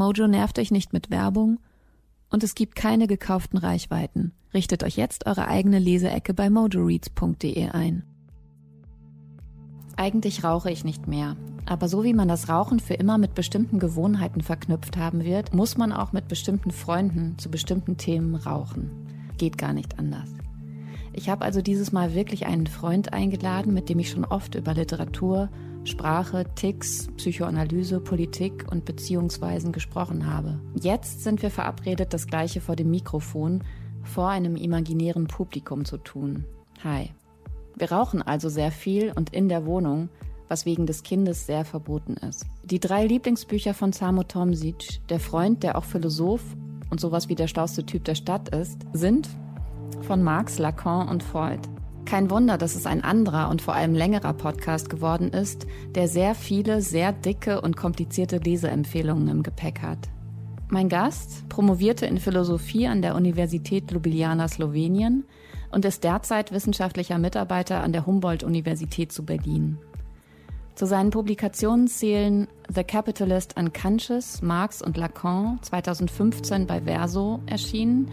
Mojo nervt euch nicht mit Werbung und es gibt keine gekauften Reichweiten. Richtet euch jetzt eure eigene Leseecke bei mojoreads.de ein. Eigentlich rauche ich nicht mehr. Aber so wie man das Rauchen für immer mit bestimmten Gewohnheiten verknüpft haben wird, muss man auch mit bestimmten Freunden zu bestimmten Themen rauchen. Geht gar nicht anders. Ich habe also dieses Mal wirklich einen Freund eingeladen, mit dem ich schon oft über Literatur, Sprache, Ticks, Psychoanalyse, Politik und Beziehungsweisen gesprochen habe. Jetzt sind wir verabredet, das gleiche vor dem Mikrofon, vor einem imaginären Publikum zu tun. Hi. Wir rauchen also sehr viel und in der Wohnung, was wegen des Kindes sehr verboten ist. Die drei Lieblingsbücher von Samo Tomsic, der Freund, der auch Philosoph und sowas wie der schlauste Typ der Stadt ist, sind von Marx, Lacan und Freud. Kein Wunder, dass es ein anderer und vor allem längerer Podcast geworden ist, der sehr viele, sehr dicke und komplizierte Leseempfehlungen im Gepäck hat. Mein Gast promovierte in Philosophie an der Universität Ljubljana Slowenien und ist derzeit wissenschaftlicher Mitarbeiter an der Humboldt-Universität zu Berlin. Zu seinen Publikationen zählen The Capitalist Unconscious, Marx und Lacan, 2015 bei Verso erschienen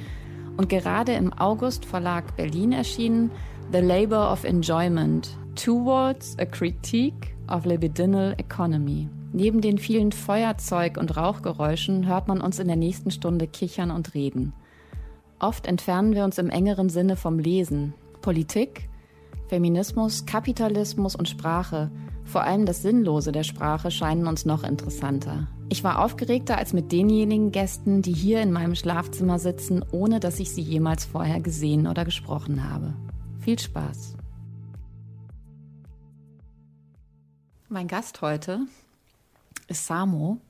und gerade im August Verlag Berlin erschienen The Labor of Enjoyment, Towards a Critique of Libidinal Economy. Neben den vielen Feuerzeug- und Rauchgeräuschen hört man uns in der nächsten Stunde kichern und reden. Oft entfernen wir uns im engeren Sinne vom Lesen. Politik, Feminismus, Kapitalismus und Sprache, vor allem das Sinnlose der Sprache, scheinen uns noch interessanter. Ich war aufgeregter als mit denjenigen Gästen, die hier in meinem Schlafzimmer sitzen, ohne dass ich sie jemals vorher gesehen oder gesprochen habe. Viel Spaß! Mein Gast heute ist Samo.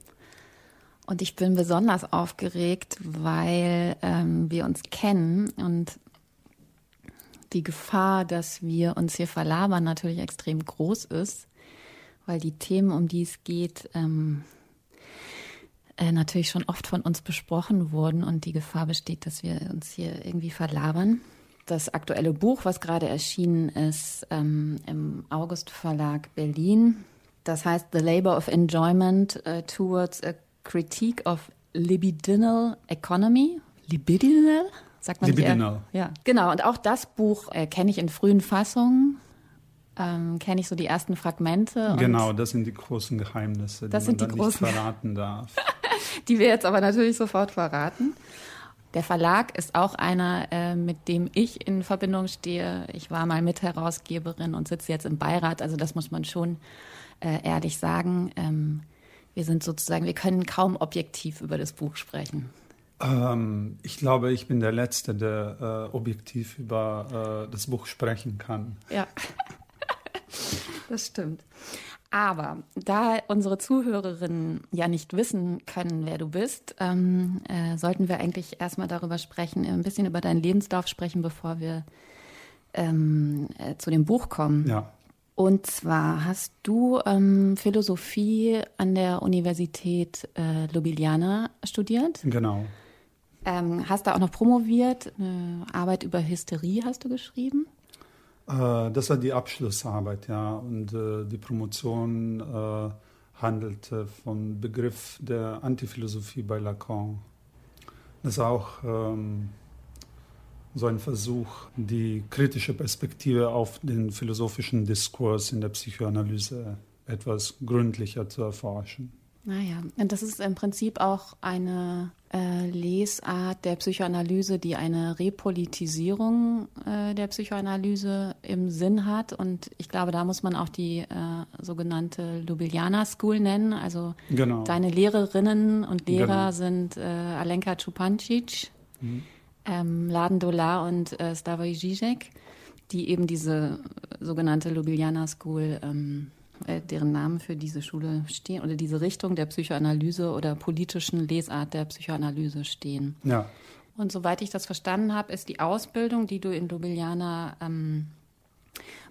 Und ich bin besonders aufgeregt, weil ähm, wir uns kennen und die Gefahr, dass wir uns hier verlabern, natürlich extrem groß ist, weil die Themen, um die es geht, ähm, äh, natürlich schon oft von uns besprochen wurden und die Gefahr besteht, dass wir uns hier irgendwie verlabern. Das aktuelle Buch, was gerade erschienen ist ähm, im August Verlag Berlin, das heißt The Labor of Enjoyment uh, Towards a Critique of Libidinal Economy. Libidinal? Sagt man Libidinal. Ja, genau. Und auch das Buch äh, kenne ich in frühen Fassungen. Ähm, kenne ich so die ersten Fragmente. Genau, das sind die großen Geheimnisse, das die sind man die dann großen, nicht verraten darf. die wir jetzt aber natürlich sofort verraten. Der Verlag ist auch einer, äh, mit dem ich in Verbindung stehe. Ich war mal Mitherausgeberin und sitze jetzt im Beirat. Also das muss man schon äh, ehrlich sagen. Ähm, wir sind sozusagen, wir können kaum objektiv über das Buch sprechen. Ähm, ich glaube, ich bin der Letzte, der äh, objektiv über äh, das Buch sprechen kann. Ja, das stimmt. Aber da unsere Zuhörerinnen ja nicht wissen können, wer du bist, ähm, äh, sollten wir eigentlich erstmal darüber sprechen, ein bisschen über deinen Lebenslauf sprechen, bevor wir ähm, äh, zu dem Buch kommen. Ja. Und zwar hast du ähm, Philosophie an der Universität äh, Ljubljana studiert. Genau. Ähm, hast da auch noch promoviert. Eine Arbeit über Hysterie hast du geschrieben. Äh, das war die Abschlussarbeit, ja. Und äh, die Promotion äh, handelte vom Begriff der Antiphilosophie bei Lacan. Das war auch ähm, so ein Versuch, die kritische Perspektive auf den philosophischen Diskurs in der Psychoanalyse etwas gründlicher zu erforschen. Naja, und das ist im Prinzip auch eine äh, Lesart der Psychoanalyse, die eine Repolitisierung äh, der Psychoanalyse im Sinn hat. Und ich glaube, da muss man auch die äh, sogenannte Ljubljana School nennen. Also genau. deine Lehrerinnen und Lehrer genau. sind äh, Alenka Čupancic, mhm. ähm, Laden Dolar und äh, Slavoj Žižek, die eben diese sogenannte Ljubljana School ähm, äh, deren Namen für diese Schule stehen oder diese Richtung der Psychoanalyse oder politischen Lesart der Psychoanalyse stehen. Ja. Und soweit ich das verstanden habe, ist die Ausbildung, die du in Ljubljana ähm,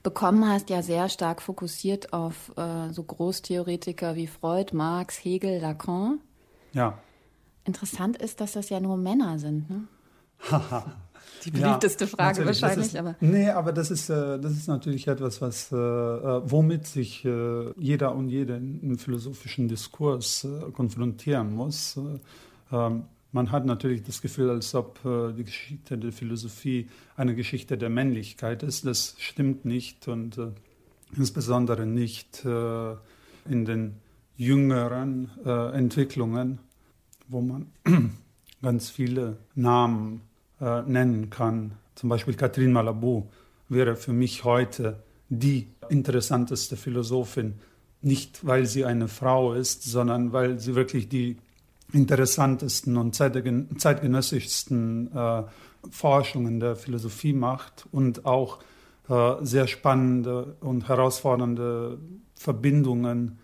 bekommen hast, ja sehr stark fokussiert auf äh, so Großtheoretiker wie Freud, Marx, Hegel, Lacan. Ja. Interessant ist, dass das ja nur Männer sind. Ne? die beliebteste ja, Frage wahrscheinlich. Ist, aber. Nee, aber das ist, äh, das ist natürlich etwas, was, äh, äh, womit sich jeder und jede im philosophischen Diskurs konfrontieren muss. Ähm, man hat natürlich das Gefühl, als ob die Geschichte der Philosophie eine Geschichte der Männlichkeit ist. Das stimmt nicht und insbesondere nicht in den jüngeren Entwicklungen, wo man ganz viele Namen äh, nennen kann. Zum Beispiel Catherine Malabou wäre für mich heute die interessanteste Philosophin, nicht weil sie eine Frau ist, sondern weil sie wirklich die interessantesten und zeitgenössischsten äh, Forschungen der Philosophie macht und auch äh, sehr spannende und herausfordernde Verbindungen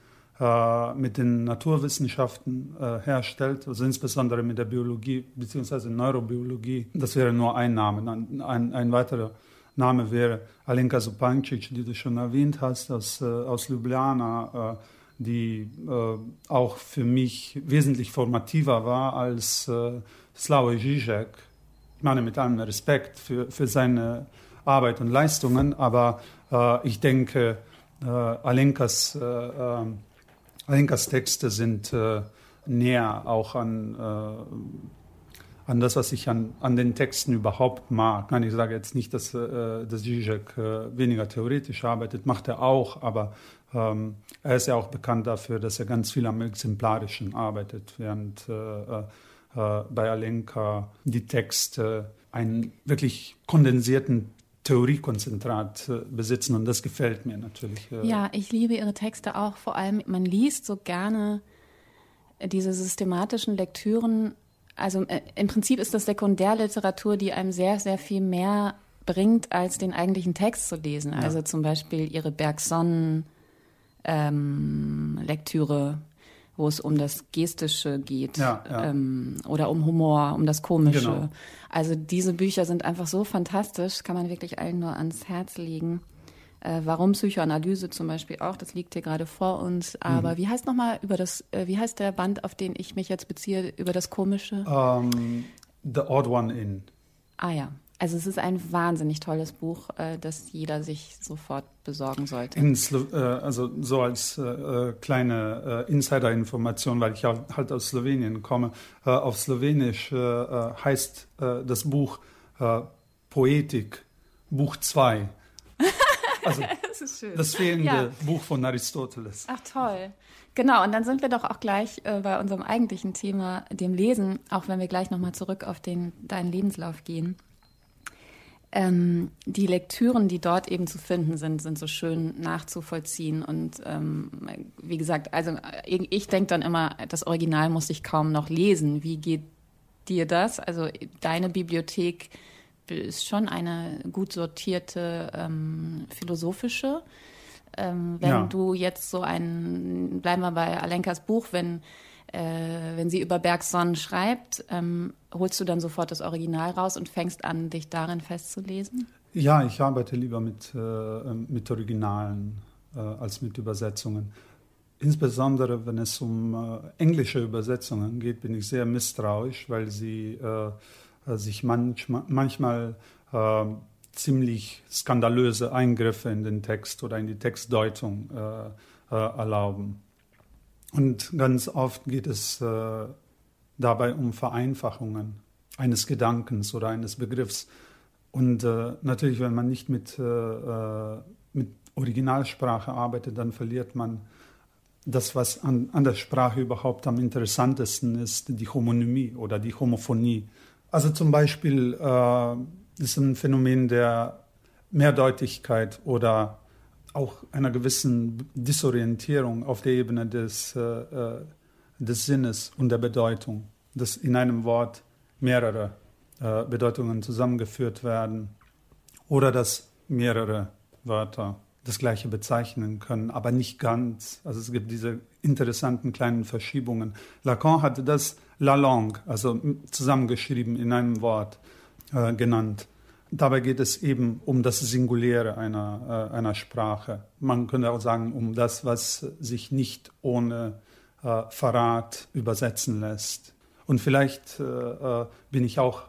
mit den Naturwissenschaften äh, herstellt, also insbesondere mit der Biologie bzw. Neurobiologie. Das wäre nur ein Name. Ein, ein, ein weiterer Name wäre Alenka Supancic, die du schon erwähnt hast, aus, äh, aus Ljubljana, äh, die äh, auch für mich wesentlich formativer war als äh, Slavoj Žižek. Ich meine, mit allem Respekt für, für seine Arbeit und Leistungen, aber äh, ich denke, äh, Alenkas Alenkas Texte sind äh, näher auch an, äh, an das, was ich an, an den Texten überhaupt mag. Nein, ich sage jetzt nicht, dass, äh, dass Zizek äh, weniger theoretisch arbeitet, macht er auch, aber ähm, er ist ja auch bekannt dafür, dass er ganz viel am Exemplarischen arbeitet, während äh, äh, äh bei Alenka die Texte einen wirklich kondensierten Theoriekonzentrat äh, besitzen und das gefällt mir natürlich. Äh. Ja, ich liebe Ihre Texte auch. Vor allem, man liest so gerne diese systematischen Lektüren. Also äh, im Prinzip ist das Sekundärliteratur, die einem sehr, sehr viel mehr bringt, als den eigentlichen Text zu lesen. Also ja. zum Beispiel Ihre Bergson-Lektüre. Ähm, wo es um das Gestische geht ja, ja. Ähm, oder um Humor, um das Komische. Genau. Also diese Bücher sind einfach so fantastisch, kann man wirklich allen nur ans Herz legen. Äh, warum Psychoanalyse zum Beispiel auch, das liegt hier gerade vor uns. Aber mhm. wie heißt nochmal über das, äh, wie heißt der Band, auf den ich mich jetzt beziehe, über das Komische? Um, ähm, the Odd One In. Ah ja, also es ist ein wahnsinnig tolles Buch, äh, das jeder sich sofort besorgen sollte. Äh, also so als äh, äh kleine äh, Insider-Information, weil ich halt aus Slowenien komme. Äh, auf Slowenisch heißt das Buch Poetik, Buch 2. Also das, das fehlende ja. Buch von Aristoteles. Ach toll. Genau, und dann sind wir doch auch gleich bei unserem eigentlichen Thema, dem Lesen, auch wenn wir gleich nochmal zurück auf den, deinen Lebenslauf gehen ähm, die Lektüren, die dort eben zu finden sind, sind so schön nachzuvollziehen. Und ähm, wie gesagt, also ich, ich denke dann immer, das Original muss ich kaum noch lesen. Wie geht dir das? Also deine Bibliothek ist schon eine gut sortierte ähm, philosophische. Ähm, wenn ja. du jetzt so ein, bleiben wir bei Alenkas Buch, wenn äh, wenn sie über Bergson schreibt, ähm, holst du dann sofort das Original raus und fängst an, dich darin festzulesen? Ja, ich arbeite lieber mit, äh, mit Originalen äh, als mit Übersetzungen. Insbesondere wenn es um äh, englische Übersetzungen geht, bin ich sehr misstrauisch, weil sie äh, sich manchmal, manchmal äh, ziemlich skandalöse Eingriffe in den Text oder in die Textdeutung erlauben. Und ganz oft geht es äh, dabei um Vereinfachungen eines Gedankens oder eines Begriffs. Und äh, natürlich, wenn man nicht mit, äh, äh mit Originalsprache arbeitet, dann verliert man das, was an, an der Sprache überhaupt am interessantesten ist, die Homonymie oder die Homophonie. Also zum Beispiel äh, ist ein Phänomen der Mehrdeutigkeit oder auch einer gewissen Disorientierung auf der Ebene des, äh, äh des Sinnes und der Bedeutung, dass in einem Wort mehrere äh, Bedeutungen zusammengeführt werden oder dass mehrere Wörter das gleiche bezeichnen können, aber nicht ganz. Also es gibt diese interessanten kleinen Verschiebungen. Lacan hatte das la langue, also zusammengeschrieben in einem Wort äh, genannt. Dabei geht es eben um das Singuläre einer, äh, einer Sprache. Man könnte auch sagen, um das, was sich nicht ohne äh, Verrat übersetzen lässt. Und vielleicht äh, äh, bin ich auch,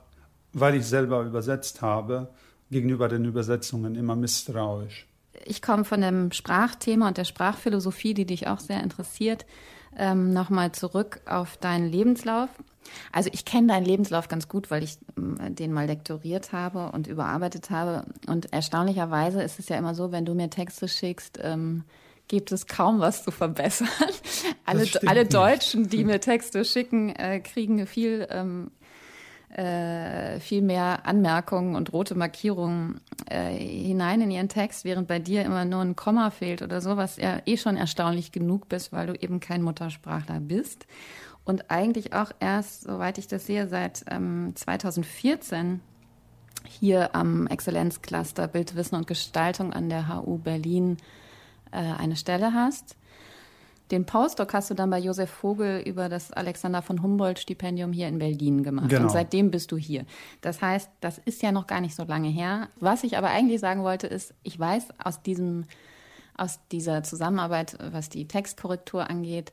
weil ich selber übersetzt habe, gegenüber den Übersetzungen immer misstrauisch. Ich komme von dem Sprachthema und der Sprachphilosophie, die dich auch sehr interessiert, ähm, nochmal zurück auf deinen Lebenslauf. Also ich kenne deinen Lebenslauf ganz gut, weil ich äh, den mal lektoriert habe und überarbeitet habe. Und erstaunlicherweise ist es ja immer so, wenn du mir Texte schickst, ähm, gibt es kaum was zu verbessern. alle, alle Deutschen, die mir Texte schicken, äh, kriegen viel ähm, äh, viel mehr Anmerkungen und rote Markierungen äh, hinein in ihren Text, während bei dir immer nur ein Komma fehlt oder so, was ja eh schon erstaunlich genug bist, weil du eben kein Muttersprachler bist. Und eigentlich auch erst, soweit ich das sehe, seit ähm, 2014 hier am Exzellenzcluster Bildwissen und Gestaltung an der HU Berlin äh, eine Stelle hast. Den Postdoc hast du dann bei Josef Vogel über das Alexander von Humboldt Stipendium hier in Berlin gemacht. Genau. Und seitdem bist du hier. Das heißt, das ist ja noch gar nicht so lange her. Was ich aber eigentlich sagen wollte, ist, ich weiß aus diesem, aus dieser Zusammenarbeit, was die Textkorrektur angeht,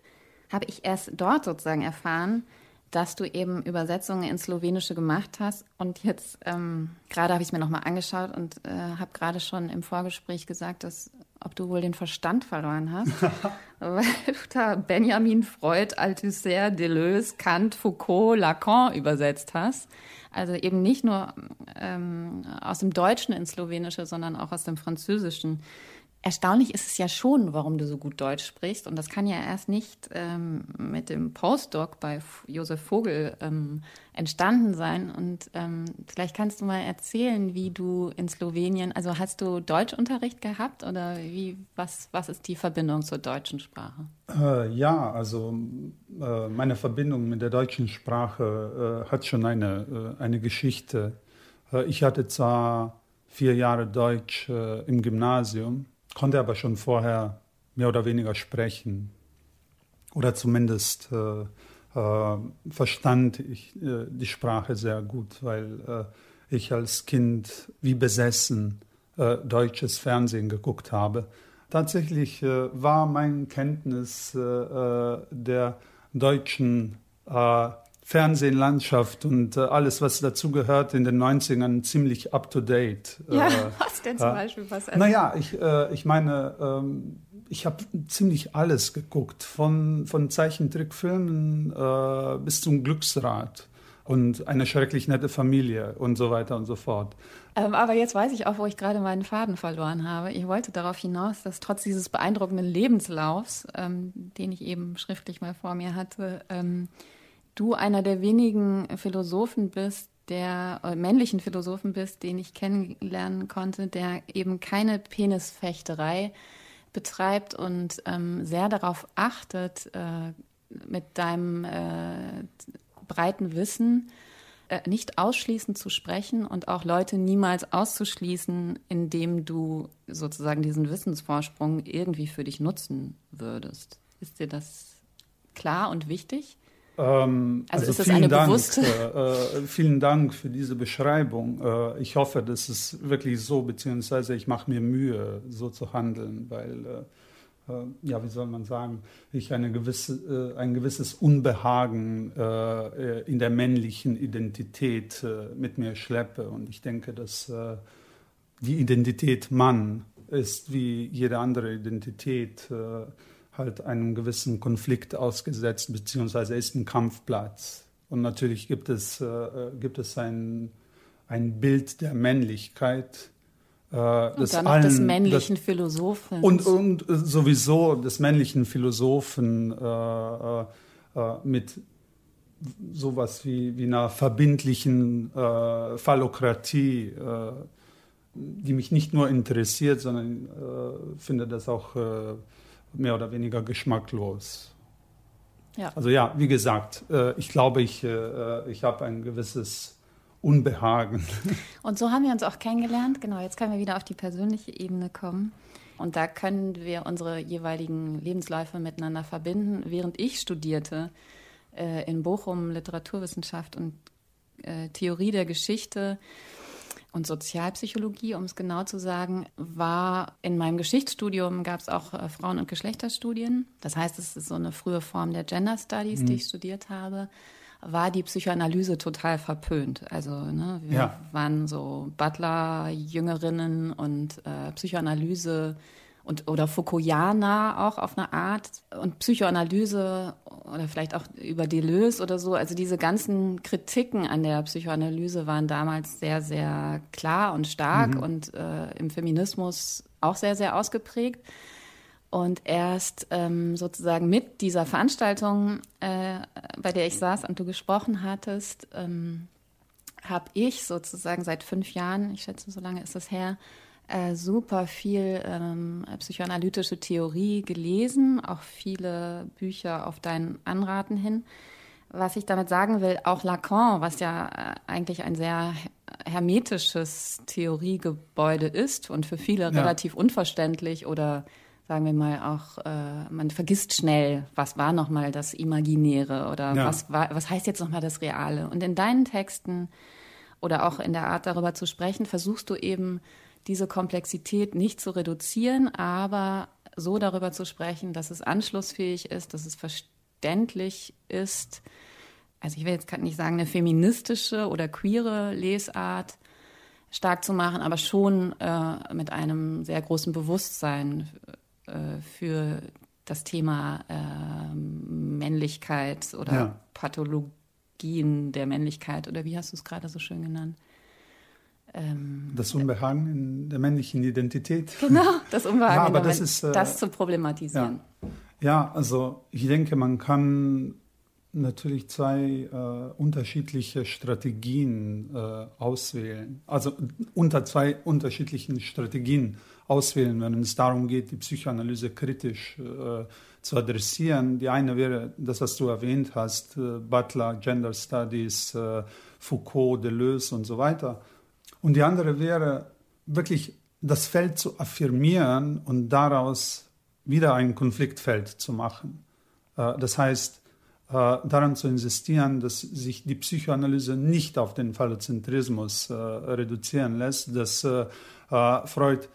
habe ich erst dort sozusagen erfahren, dass du eben Übersetzungen ins Slowenische gemacht hast. Und jetzt, ähm, gerade habe ich es mir nochmal angeschaut und äh, habe gerade schon im Vorgespräch gesagt, dass ob du wohl den Verstand verloren hast, weil du da Benjamin Freud, Althusser, Deleuze, Kant, Foucault, Lacan übersetzt hast. Also eben nicht nur ähm, aus dem Deutschen ins Slowenische, sondern auch aus dem Französischen. Erstaunlich ist es ja schon, warum du so gut Deutsch sprichst. Und das kann ja erst nicht ähm, mit dem Postdoc bei Josef Vogel ähm, entstanden sein. Und ähm, vielleicht kannst du mal erzählen, wie du in Slowenien, also hast du Deutschunterricht gehabt oder wie, was, was ist die Verbindung zur deutschen Sprache? Äh, ja, also äh, meine Verbindung mit der deutschen Sprache äh, hat schon eine, äh, eine Geschichte. Äh, ich hatte zwar vier Jahre Deutsch äh, im Gymnasium konnte aber schon vorher mehr oder weniger sprechen. Oder zumindest äh, äh, verstand ich äh, die Sprache sehr gut, weil äh, ich als Kind wie besessen äh, deutsches Fernsehen geguckt habe. Tatsächlich äh, war meine Kenntnis der deutschen Fernsehlandschaft und äh, alles, was dazu gehört, in den 90ern ziemlich up-to-date. Ja, äh, was denn zum äh, Beispiel? Was also? Naja, ich, äh, ich meine, ähm, ich habe ziemlich alles geguckt, von, von Zeichentrickfilmen äh, bis zum Glücksrad und eine schrecklich nette Familie und so weiter und so fort. Ähm, aber jetzt weiß ich auch, wo ich gerade meinen Faden verloren habe. Ich wollte darauf hinaus, dass trotz dieses beeindruckenden Lebenslaufs, ähm, den ich eben schriftlich mal vor mir hatte, ähm, du einer der wenigen Philosophen bist, der äh, männlichen Philosophen bist, den ich kennenlernen konnte, der eben keine Penisfechterei betreibt und ähm, sehr darauf achtet, äh, mit deinem äh, breiten Wissen äh, nicht ausschließend zu sprechen und auch Leute niemals auszuschließen, indem du sozusagen diesen Wissensvorsprung irgendwie für dich nutzen würdest. Ist dir das klar und wichtig? Ähm, also, also, ist das eine Dank, bewusste? Äh, äh, vielen Dank für diese Beschreibung. Äh, ich hoffe, das ist wirklich so, beziehungsweise ich mache mir Mühe, so zu handeln, weil, äh, äh ja, wie soll man sagen, ich eine gewisse, äh, ein gewisses Unbehagen in der männlichen Identität mit mir schleppe. Und ich denke, dass die Identität Mann ist wie jede andere Identität halt einem gewissen Konflikt ausgesetzt, beziehungsweise ist ein Kampfplatz. Und natürlich gibt es, äh, gibt es ein, ein Bild der Männlichkeit, äh, des, und allen, des männlichen das, Philosophen. Und, und sowieso des männlichen Philosophen äh, äh, äh, mit sowas wie, wie einer verbindlichen äh, Phallokratie, äh, die mich nicht nur interessiert, sondern äh, finde das auch äh, mehr oder weniger geschmacklos. Ja. Also ja, wie gesagt, äh, ich glaube, ich, äh, ich habe ein gewisses Unbehagen. Und so haben wir uns auch kennengelernt. Genau, jetzt können wir wieder auf die persönliche Ebene kommen. Und da können wir unsere jeweiligen Lebensläufe miteinander verbinden. Während ich studierte äh, in Bochum Literaturwissenschaft und äh, Theorie der Geschichte und Sozialpsychologie, um es genau zu sagen, war in meinem Geschichtsstudium gab es auch äh, Frauen- und Geschlechterstudien. Das heißt, es ist so eine frühe Form der Gender Studies, mhm. die ich studiert habe war die Psychoanalyse total verpönt. Also ne, wir ja. waren so Butler-Jüngerinnen und äh, Psychoanalyse und oder Foucaultianer auch auf eine Art und Psychoanalyse oder vielleicht auch über Deleuze oder so. Also diese ganzen Kritiken an der Psychoanalyse waren damals sehr, sehr klar und stark mhm. und äh, im Feminismus auch sehr, sehr ausgeprägt. Und erst ähm, sozusagen mit dieser Veranstaltung, äh, bei der ich saß und du gesprochen hattest, ähm, habe ich sozusagen seit fünf Jahren, ich schätze, so lange ist das her, äh, super viel ähm, psychoanalytische Theorie gelesen, auch viele Bücher auf deinen Anraten hin. Was ich damit sagen will, auch Lacan, was ja äh, eigentlich ein sehr hermetisches Theoriegebäude ist und für viele ja. relativ unverständlich oder sagen wir mal auch, äh, man vergisst schnell, was war nochmal das Imaginäre oder ja. was, war, was heißt jetzt nochmal das Reale. Und in deinen Texten oder auch in der Art darüber zu sprechen, versuchst du eben diese Komplexität nicht zu reduzieren, aber so darüber zu sprechen, dass es anschlussfähig ist, dass es verständlich ist. Also ich will jetzt gerade nicht sagen, eine feministische oder queere Lesart stark zu machen, aber schon äh, mit einem sehr großen Bewusstsein äh, für das Thema äh, Männlichkeit oder ja. Pathologien der Männlichkeit oder wie hast du es gerade so schön genannt? Ähm, das Unbehagen in der männlichen Identität. Genau, das Unbehagen, ja, aber das, ist, äh, das zu problematisieren. Ja. ja. also ich denke, man kann natürlich zwei äh, unterschiedliche Strategien äh, auswählen. Also unter zwei unterschiedlichen Strategien auswählen, wenn es darum geht, die Psychoanalyse kritisch äh, zu adressieren. Die eine wäre das, was du erwähnt hast, äh, Butler, Gender Studies, äh, Foucault, Deleuze und so weiter. Und die andere wäre wirklich das Feld zu affirmieren und daraus wieder ein Konfliktfeld zu machen. Äh, das heißt, äh, daran zu insistieren, dass sich die Psychoanalyse nicht auf den Phallozentrismus äh, reduzieren lässt, dass Freud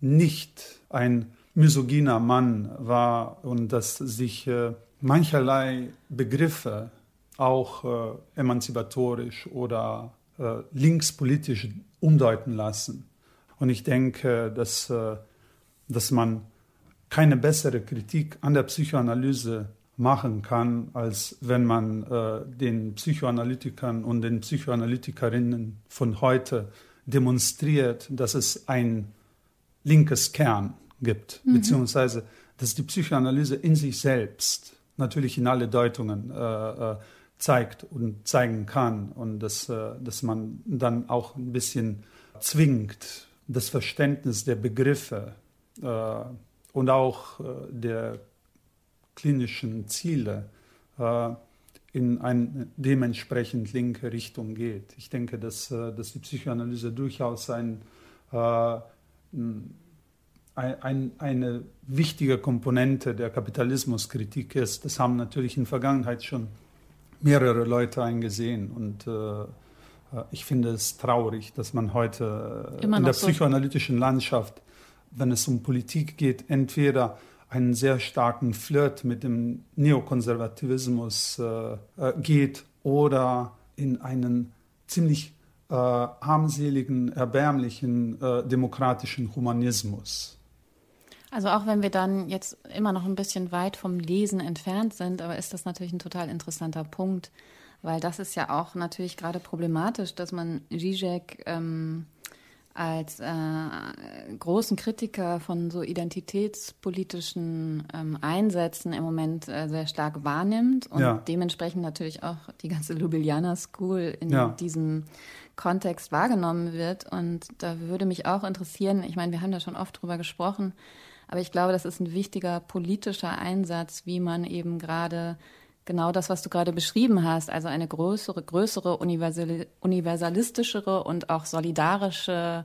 nicht ein misogyner Mann war und dass sich mancherlei Begriffe auch emanzipatorisch oder linkspolitisch umdeuten lassen. Und ich denke, dass, äh, dass man keine bessere Kritik an der Psychoanalyse machen kann, als wenn man äh, den Psychoanalytikern und den Psychoanalytikerinnen von heute demonstriert, dass es ein linkes Kern gibt, mhm. beziehungsweise dass die Psychoanalyse in sich selbst natürlich in alle Deutungen äh, äh, zeigt und zeigen kann und dass, äh, dass man dann auch ein bisschen zwingt, das Verständnis der Begriffe äh, und auch äh, der klinischen Ziele äh, in eine dementsprechend linke Richtung geht. Ich denke, dass, dass die Psychoanalyse durchaus ein ein, eine wichtige Komponente der Kapitalismuskritik ist. Das haben natürlich in der Vergangenheit schon mehrere Leute eingesehen. Und äh, äh ich finde es traurig, dass man heute äh, Immer in der so. psychoanalytischen Landschaft, wenn es um Politik geht, entweder einen sehr starken Flirt mit dem Neokonservativismus äh, äh geht oder in einen ziemlich äh, armseligen, erbärmlichen demokratischen Humanismus. Also auch wenn wir dann jetzt immer noch ein bisschen weit vom Lesen entfernt sind, aber ist das natürlich ein total interessanter Punkt, weil das ist ja auch natürlich gerade problematisch, dass man Zizek ähm, als äh, großen Kritiker von so identitätspolitischen ähm, Einsätzen im Moment äh, sehr stark wahrnimmt und ja. dementsprechend natürlich auch die ganze Ljubljana School in ja. diesem Kontext wahrgenommen wird. Und da würde mich auch interessieren, ich meine, wir haben da schon oft drüber gesprochen, aber ich glaube, das ist ein wichtiger politischer Einsatz, wie man eben gerade genau das, was du gerade beschrieben hast, also eine größere, größere, universalistischere und auch solidarische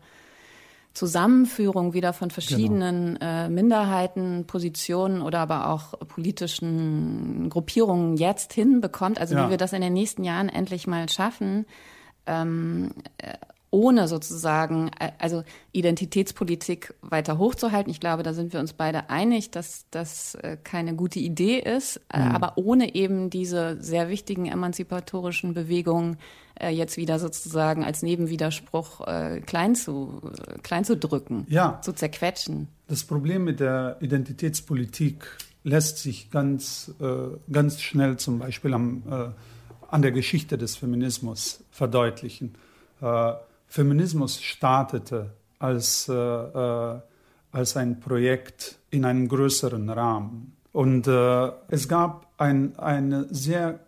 Zusammenführung wieder von verschiedenen genau. äh, Minderheiten, Positionen oder aber auch politischen Gruppierungen jetzt hinbekommt. Also ja. wie wir das in den nächsten Jahren endlich mal schaffen, ähm, äh, ohne sozusagen, äh, also Identitätspolitik weiter hochzuhalten. Ich glaube, da sind wir uns beide einig, dass das äh, keine gute Idee ist, äh, mhm. aber ohne eben diese sehr wichtigen emanzipatorischen Bewegungen jetzt wieder sozusagen als Nebenwiderspruch klein zu, klein zu drücken, ja. zu zerquetschen. Das Problem mit der Identitätspolitik lässt sich ganz, ganz schnell zum Beispiel am, an der Geschichte des Feminismus verdeutlichen. Feminismus startete als, äh, äh, als ein Projekt in einem größeren Rahmen. Und äh, es gab ein, eine sehr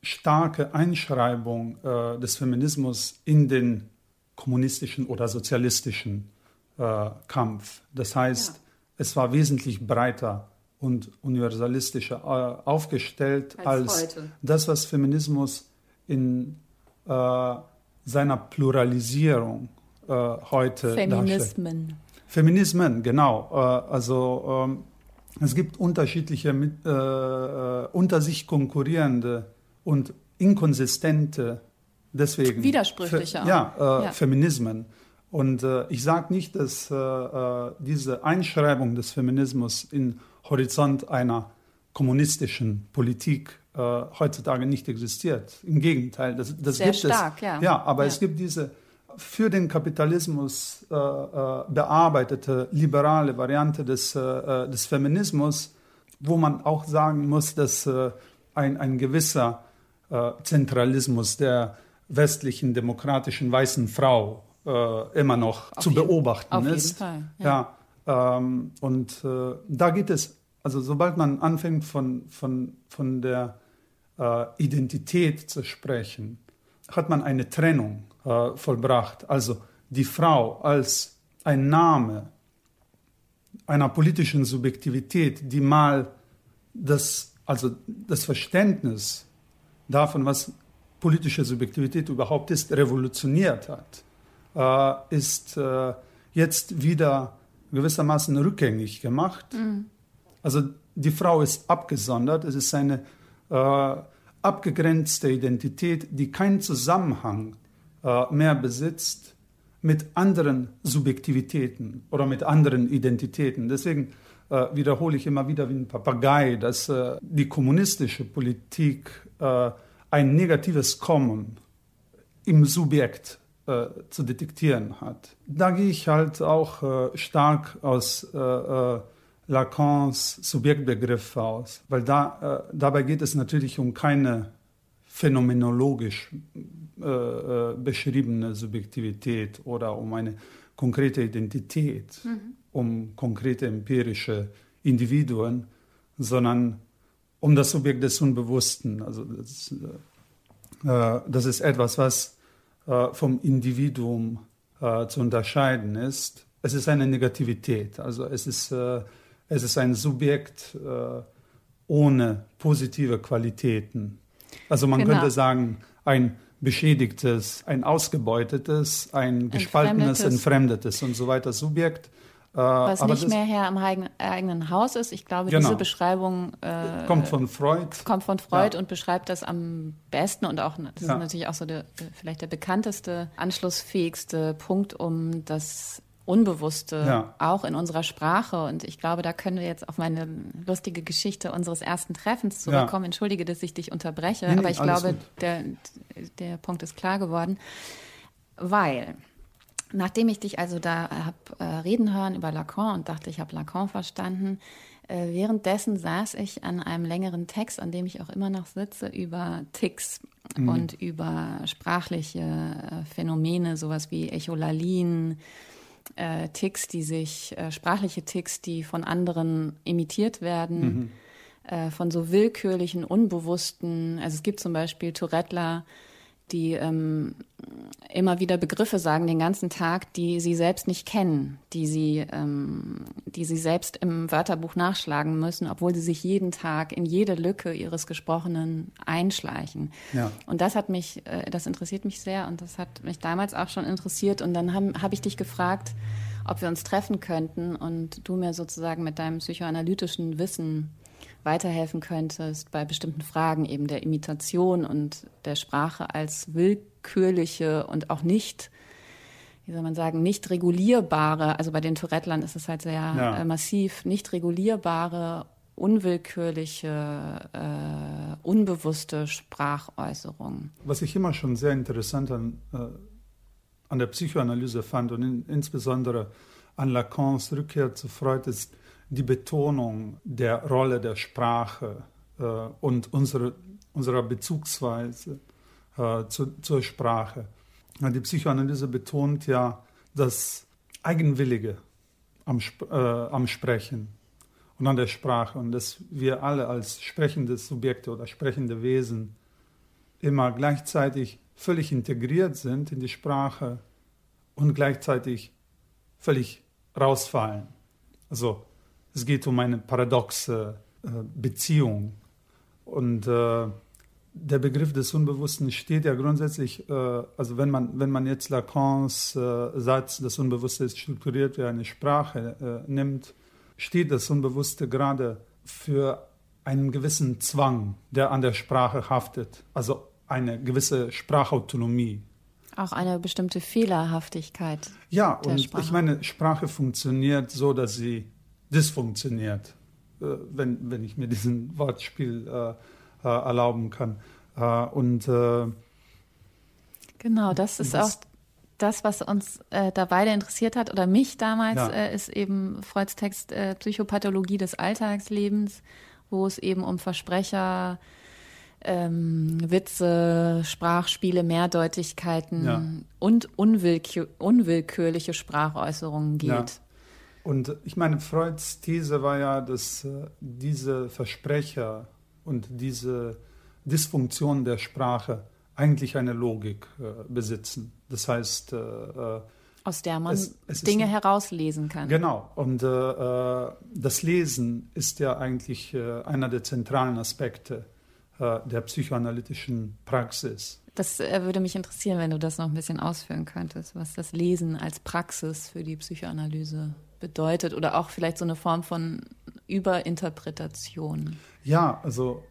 starke Einschreibung äh, des Feminismus in den kommunistischen oder sozialistischen äh, Kampf. Das heißt, ja. es war wesentlich breiter und universalistischer äh, aufgestellt als, als das, was Feminismus in seiner Pluralisierung äh, heute Feminismen. Darstellt. Feminismen, genau. Äh, also ähm, es gibt unterschiedliche, äh, äh, unter sich konkurrierende und inkonsistente, deswegen. Widersprüchliche. ja, äh, ja, Feminismen. Und äh, ich sage nicht, dass diese Einschreibung des Feminismus in Horizont einer kommunistischen Politik äh, heutzutage nicht existiert. Im Gegenteil, das, das Sehr gibt stark, es. Ja. ja, aber ja. es gibt diese für den Kapitalismus äh, äh, bearbeitete liberale Variante des, äh, äh, des Feminismus, wo man auch sagen muss, dass äh, ein, ein gewisser Zentralismus der westlichen demokratischen weißen Frau immer noch auf zu jeden, beobachten auf ist. Jeden Fall, ja. ja ähm, und da geht es also sobald man anfängt von, von, von der äh, Identität zu sprechen, hat man eine Trennung äh, vollbracht. Also die Frau als ein Name einer politischen Subjektivität, die mal das, also das Verständnis davon, was politische Subjektivität überhaupt ist, revolutioniert hat, äh, ist äh, jetzt wieder gewissermaßen rückgängig gemacht. Mhm. Also die Frau ist abgesondert, es ist eine äh, abgegrenzte Identität, die keinen Zusammenhang äh, mehr besitzt mit anderen Subjektivitäten oder mit anderen Identitäten. Deswegen äh, wiederhole ich immer wieder wie ein Papagei, dass äh, die kommunistische Politik ein negatives Kommen im Subjekt zu detektieren hat. Da gehe ich halt auch stark aus Lacans Subjektbegriff aus, weil da, äh, dabei geht es natürlich um keine phänomenologisch äh, äh, beschriebene Subjektivität oder um eine konkrete Identität, mhm. um konkrete empirische Individuen, sondern um das Subjekt des Unbewussten. Also das, äh, das ist etwas, was äh, vom Individuum äh, zu unterscheiden ist. Es ist eine Negativität, also es ist es ist ein Subjekt äh, ohne positive Qualitäten. Also man genau. könnte sagen, ein beschädigtes, ein ausgebeutetes, ein gespaltenes, entfremdetes und so weiter Subjekt. Äh, Was nicht mehr Herr am eigenen Haus ist. Ich glaube, genau. diese Beschreibung äh, kommt von Freud. Kommt von Freud ja. und beschreibt das am besten und auch, das ja. ist natürlich auch so der, vielleicht der bekannteste, anschlussfähigste Punkt, um das Unbewusste ja. auch in unserer Sprache. Und ich glaube, da können wir jetzt auf meine lustige Geschichte unseres ersten Treffens zurückkommen. Ja. Entschuldige, dass ich dich unterbreche, nee, aber ich glaube, der, der Punkt ist klar geworden. Weil, nachdem ich dich also da habe äh, reden hören über Lacan und dachte, ich habe Lacan verstanden, Äh, währenddessen saß ich an einem längeren Text, an dem ich auch immer noch sitze, über Ticks mhm. und über sprachliche äh, Phänomene, sowas wie Echolalien, äh, Ticks, die sich, äh, sprachliche Ticks, die von anderen imitiert werden, mhm. äh, von so willkürlichen, unbewussten, also es gibt zum Beispiel Tourettler, die ähm, immer wieder Begriffe sagen den ganzen Tag, die sie selbst nicht kennen, die sie, ähm, die sie selbst im Wörterbuch nachschlagen müssen, obwohl sie sich jeden Tag in jede Lücke ihres Gesprochenen einschleichen. Ja. Und das hat mich, äh, das interessiert mich sehr und das hat mich damals auch schon interessiert. Und dann habe hab ich dich gefragt, ob wir uns treffen könnten und du mir sozusagen mit deinem psychoanalytischen Wissen weiterhelfen könntest bei bestimmten Fragen eben der Imitation und der Sprache als willkürliche und auch nicht, wie soll man sagen, nicht regulierbare, also bei den Tourettlern ist es halt sehr ja. äh, massiv, nicht regulierbare, unwillkürliche, äh, unbewusste Sprachäußerung. Was ich immer schon sehr interessant an, äh, an der Psychoanalyse fand und in, insbesondere an Lacans Rückkehr zu Freud ist, die Betonung der Rolle der Sprache äh, und unsere, unserer Bezugsweise äh, zu, zur Sprache. Die Psychoanalyse betont ja das Eigenwillige am, äh, am Sprechen und an der Sprache und dass wir alle als sprechende Subjekte oder sprechende Wesen immer gleichzeitig völlig integriert sind in die Sprache und gleichzeitig völlig rausfallen. Also es geht um eine paradoxe äh, Beziehung. Und äh, der Begriff des Unbewussten steht ja grundsätzlich, äh, also wenn man, wenn man jetzt Lacans Satz, das Unbewusste ist strukturiert wie eine Sprache, nimmt, steht das Unbewusste gerade für einen gewissen Zwang, der an der Sprache haftet, also eine gewisse Sprachautonomie. Auch eine bestimmte Fehlerhaftigkeit. Ja, und Sprache. ich meine, Sprache funktioniert so, dass sie dysfunktioniert, äh, wenn, wenn ich mir diesen Wortspiel äh, äh erlauben kann. Und genau, das ist das, auch das, was uns äh, da beide interessiert hat oder mich damals, ja. äh, ist eben Freuds Text äh, Psychopathologie des Alltagslebens, wo es eben um Versprecher, ähm, Witze, Sprachspiele, Mehrdeutigkeiten ja. und unwillkür unwillkürliche Sprachäußerungen geht. Ja. Und ich meine, Freuds These war ja, dass äh, diese Versprecher und diese Dysfunktion der Sprache eigentlich eine Logik äh, besitzen. Das heißt, äh, äh aus der man es, es Dinge herauslesen kann. Genau. Und äh, äh, das Lesen ist ja eigentlich einer der zentralen Aspekte der psychoanalytischen Praxis. Das würde mich interessieren, wenn du das noch ein bisschen ausführen könntest, was das Lesen als Praxis für die Psychoanalyse bedeutet oder auch vielleicht so eine Form von Überinterpretation. Ja, also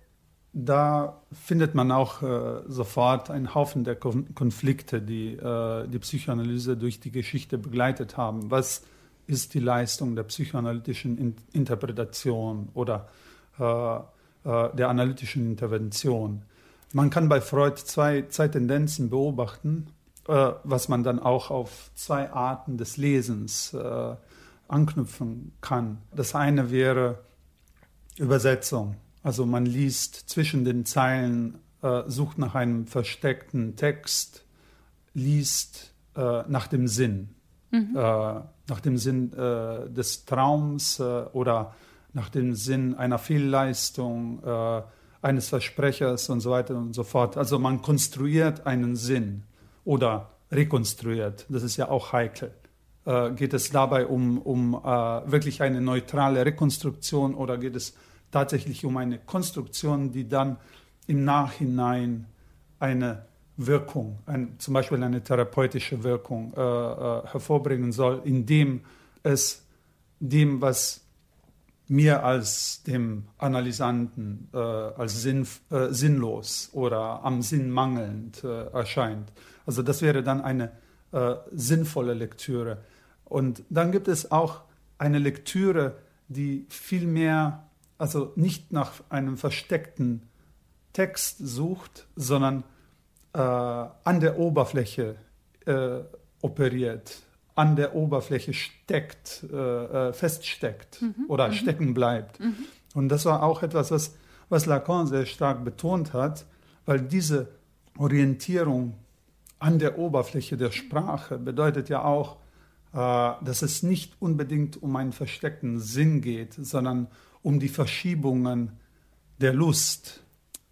da findet man auch äh, sofort einen Haufen der Kon Konflikte, die äh, die Psychoanalyse durch die Geschichte begleitet haben. Was ist die Leistung der psychoanalytischen In Interpretation oder äh, äh der analytischen Intervention? Man kann bei Freud zwei, zwei Tendenzen beobachten, äh, was man dann auch auf zwei Arten des Lesens äh, anknüpfen kann. Das eine wäre Übersetzung. Also man liest zwischen den Zeilen, äh, sucht nach einem versteckten Text, liest äh, nach dem Sinn, mhm. äh, nach dem Sinn äh, des Traums oder nach dem Sinn einer Fehlleistung, eines Versprechers und so weiter und so fort. Also man konstruiert einen Sinn oder rekonstruiert. Das ist ja auch heikel. Äh, geht es dabei um, um äh, wirklich eine neutrale Rekonstruktion oder geht es tatsächlich um eine Konstruktion, die dann im Nachhinein eine Wirkung, ein, zum Beispiel eine therapeutische Wirkung äh, äh hervorbringen soll, indem es dem, was mir als dem Analysanten äh, als sinn, äh, sinnlos oder am Sinn mangelnd erscheint. Also das wäre dann eine sinnvolle Lektüre. Und dann gibt es auch eine Lektüre, die viel mehr, also nicht nach einem versteckten Text sucht, sondern äh, an der Oberfläche äh, operiert, an der Oberfläche steckt, äh, äh feststeckt mhm. oder mhm. stecken bleibt. Mhm. Und das war auch etwas, was, was Lacan sehr stark betont hat, weil diese Orientierung an der Oberfläche der Sprache bedeutet ja auch, äh, dass es nicht unbedingt um einen versteckten Sinn geht, sondern um die Verschiebungen der Lust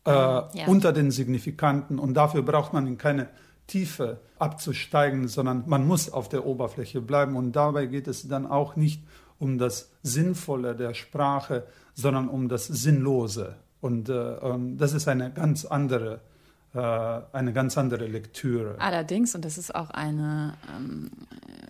äh, ja. unter den Signifikanten. Und dafür braucht man in keine Tiefe abzusteigen, sondern man muss auf der Oberfläche bleiben. Und dabei geht es dann auch nicht um das Sinnvolle der Sprache, sondern um das Sinnlose. Und äh, das ist eine ganz andere äh, eine ganz andere Lektüre. Allerdings, und das ist auch eine, ähm,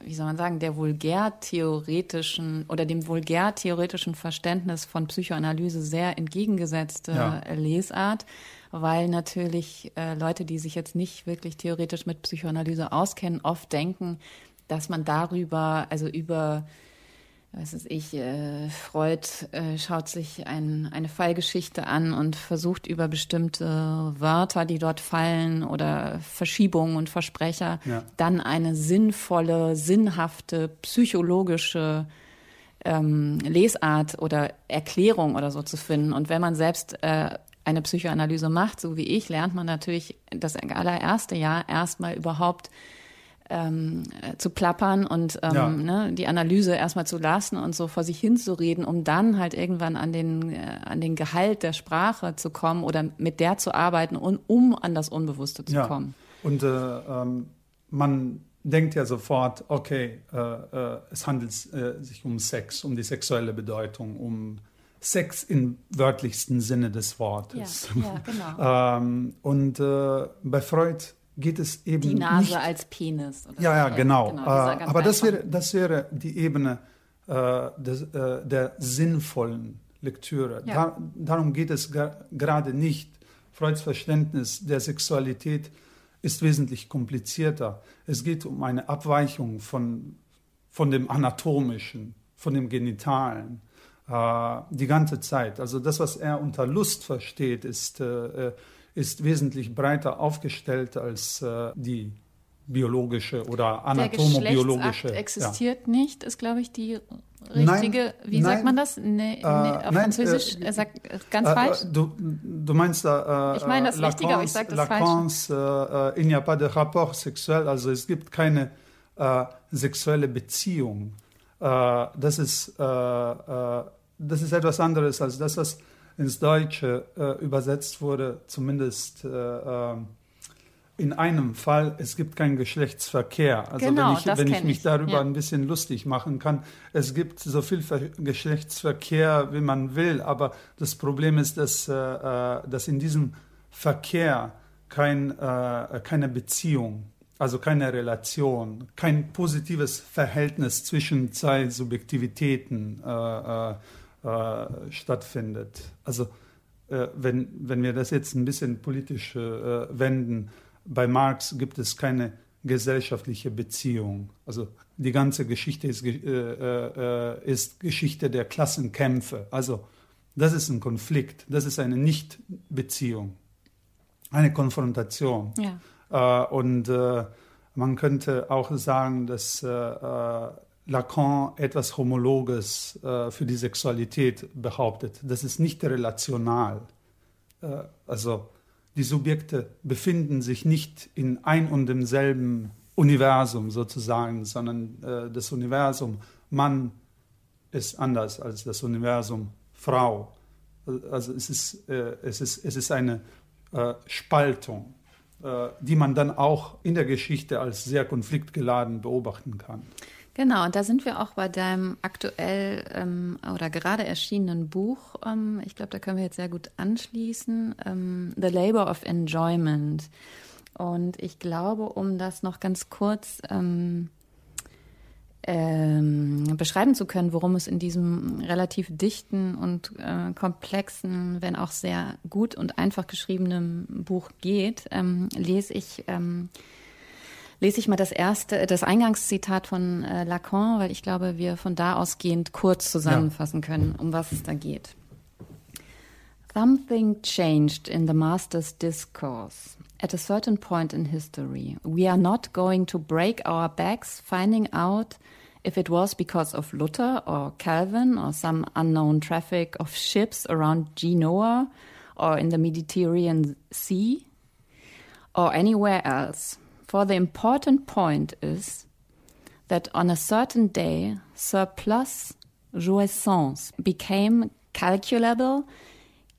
wie soll man sagen, der vulgärtheoretischen oder dem vulgärtheoretischen Verständnis von Psychoanalyse sehr entgegengesetzte ja. Lesart, weil natürlich äh, Leute, die sich jetzt nicht wirklich theoretisch mit Psychoanalyse auskennen, oft denken, dass man darüber, also über was ist ich, äh, Freud äh, schaut sich ein, eine Fallgeschichte an und versucht über bestimmte Wörter, die dort fallen oder Verschiebungen und Versprecher, ja. dann eine sinnvolle, sinnhafte, psychologische ähm, Lesart oder Erklärung oder so zu finden. Und wenn man selbst äh, eine Psychoanalyse macht, so wie ich, lernt man natürlich das allererste Jahr erstmal überhaupt ähm, zu plappern und ähm, ja. ne, die Analyse erstmal zu lassen und so vor sich hinzureden, um dann halt irgendwann an den, äh, an den Gehalt der Sprache zu kommen oder mit der zu arbeiten, und, um an das Unbewusste zu ja. kommen. Und äh, ähm, man denkt ja sofort, okay, äh, äh, es handelt äh, sich um Sex, um die sexuelle Bedeutung, um Sex im wörtlichsten Sinne des Wortes. Ja, ja genau. ähm, und äh, bei Freud geht es eben Die Nase nicht, als Penis. Ja, ja, genau. genau äh, aber das wäre, das wäre die Ebene äh, des, äh, der sinnvollen Lektüre. Ja. Da, darum geht es gerade nicht. Freuds Verständnis der Sexualität ist wesentlich komplizierter. Es geht um eine Abweichung von, von dem Anatomischen, von dem Genitalen, die ganze Zeit. Also das, was er unter Lust versteht, ist äh, äh, ist wesentlich breiter aufgestellt als äh, die biologische oder anatomobiologische. Der existiert ja. nicht, ist, glaube ich, die richtige, nein, wie nein, sagt man das? Nee, nee, auf nein, Französisch, äh, er sagt äh, ganz äh, falsch. Du, du meinst da, äh, Ich meine das Lacans, Richtige, aber ich sage das Lacans, falsch. Äh, il n'y a pas de rapport sexuel, also es gibt keine äh, sexuelle Beziehung. das, ist, das ist etwas anderes als das, was ins Deutsche äh, übersetzt wurde, zumindest äh, ähm, in einem Fall, es gibt keinen Geschlechtsverkehr. Also genau, wenn ich, wenn ich mich ich. darüber ja. ein bisschen lustig machen kann, es gibt so viel Ver Geschlechtsverkehr, wie man will, aber das Problem ist, dass, äh, äh dass in diesem Verkehr kein, äh, keine Beziehung, also keine Relation, kein positives Verhältnis zwischen zwei Subjektivitäten äh, äh, stattfindet. Also äh, wenn, wenn wir das jetzt ein bisschen politisch äh, wenden, bei Marx gibt es keine gesellschaftliche Beziehung. Also die ganze Geschichte ist, äh, ist Geschichte der Klassenkämpfe. Also das ist ein Konflikt, das ist eine Nichtbeziehung, eine Konfrontation. Ja. Und man könnte auch sagen, dass Lacan etwas Homologes äh, für die Sexualität behauptet. Das ist nicht relational. Äh, also die Subjekte befinden sich nicht in ein und demselben Universum sozusagen, sondern äh, das Universum Mann ist anders als das Universum Frau. Also es ist, äh, es ist, es ist eine äh, Spaltung, äh, die man dann auch in der Geschichte als sehr konfliktgeladen beobachten kann. Genau, und da sind wir auch bei deinem aktuell ähm, oder gerade erschienenen Buch. Ähm, ich glaube, da können wir jetzt sehr gut anschließen. Ähm, The Labor of Enjoyment. Und ich glaube, um das noch ganz kurz ähm, ähm, beschreiben zu können, worum es in diesem relativ dichten und äh, komplexen, wenn auch sehr gut und einfach geschriebenen Buch geht, ähm, lese ich lese ich mal das erste, das Eingangszitat von äh, Lacan, weil ich glaube, wir von da ausgehend kurz zusammenfassen ja. können, um was es da geht. Something changed in the master's discourse. at a certain point in history, we are not going to break our backs finding out if it was because of Luther or Calvin or some unknown traffic of ships around Genoa or in the Mediterranean Sea or anywhere else. For the important point is that on a certain day, surplus jouissance became calculable,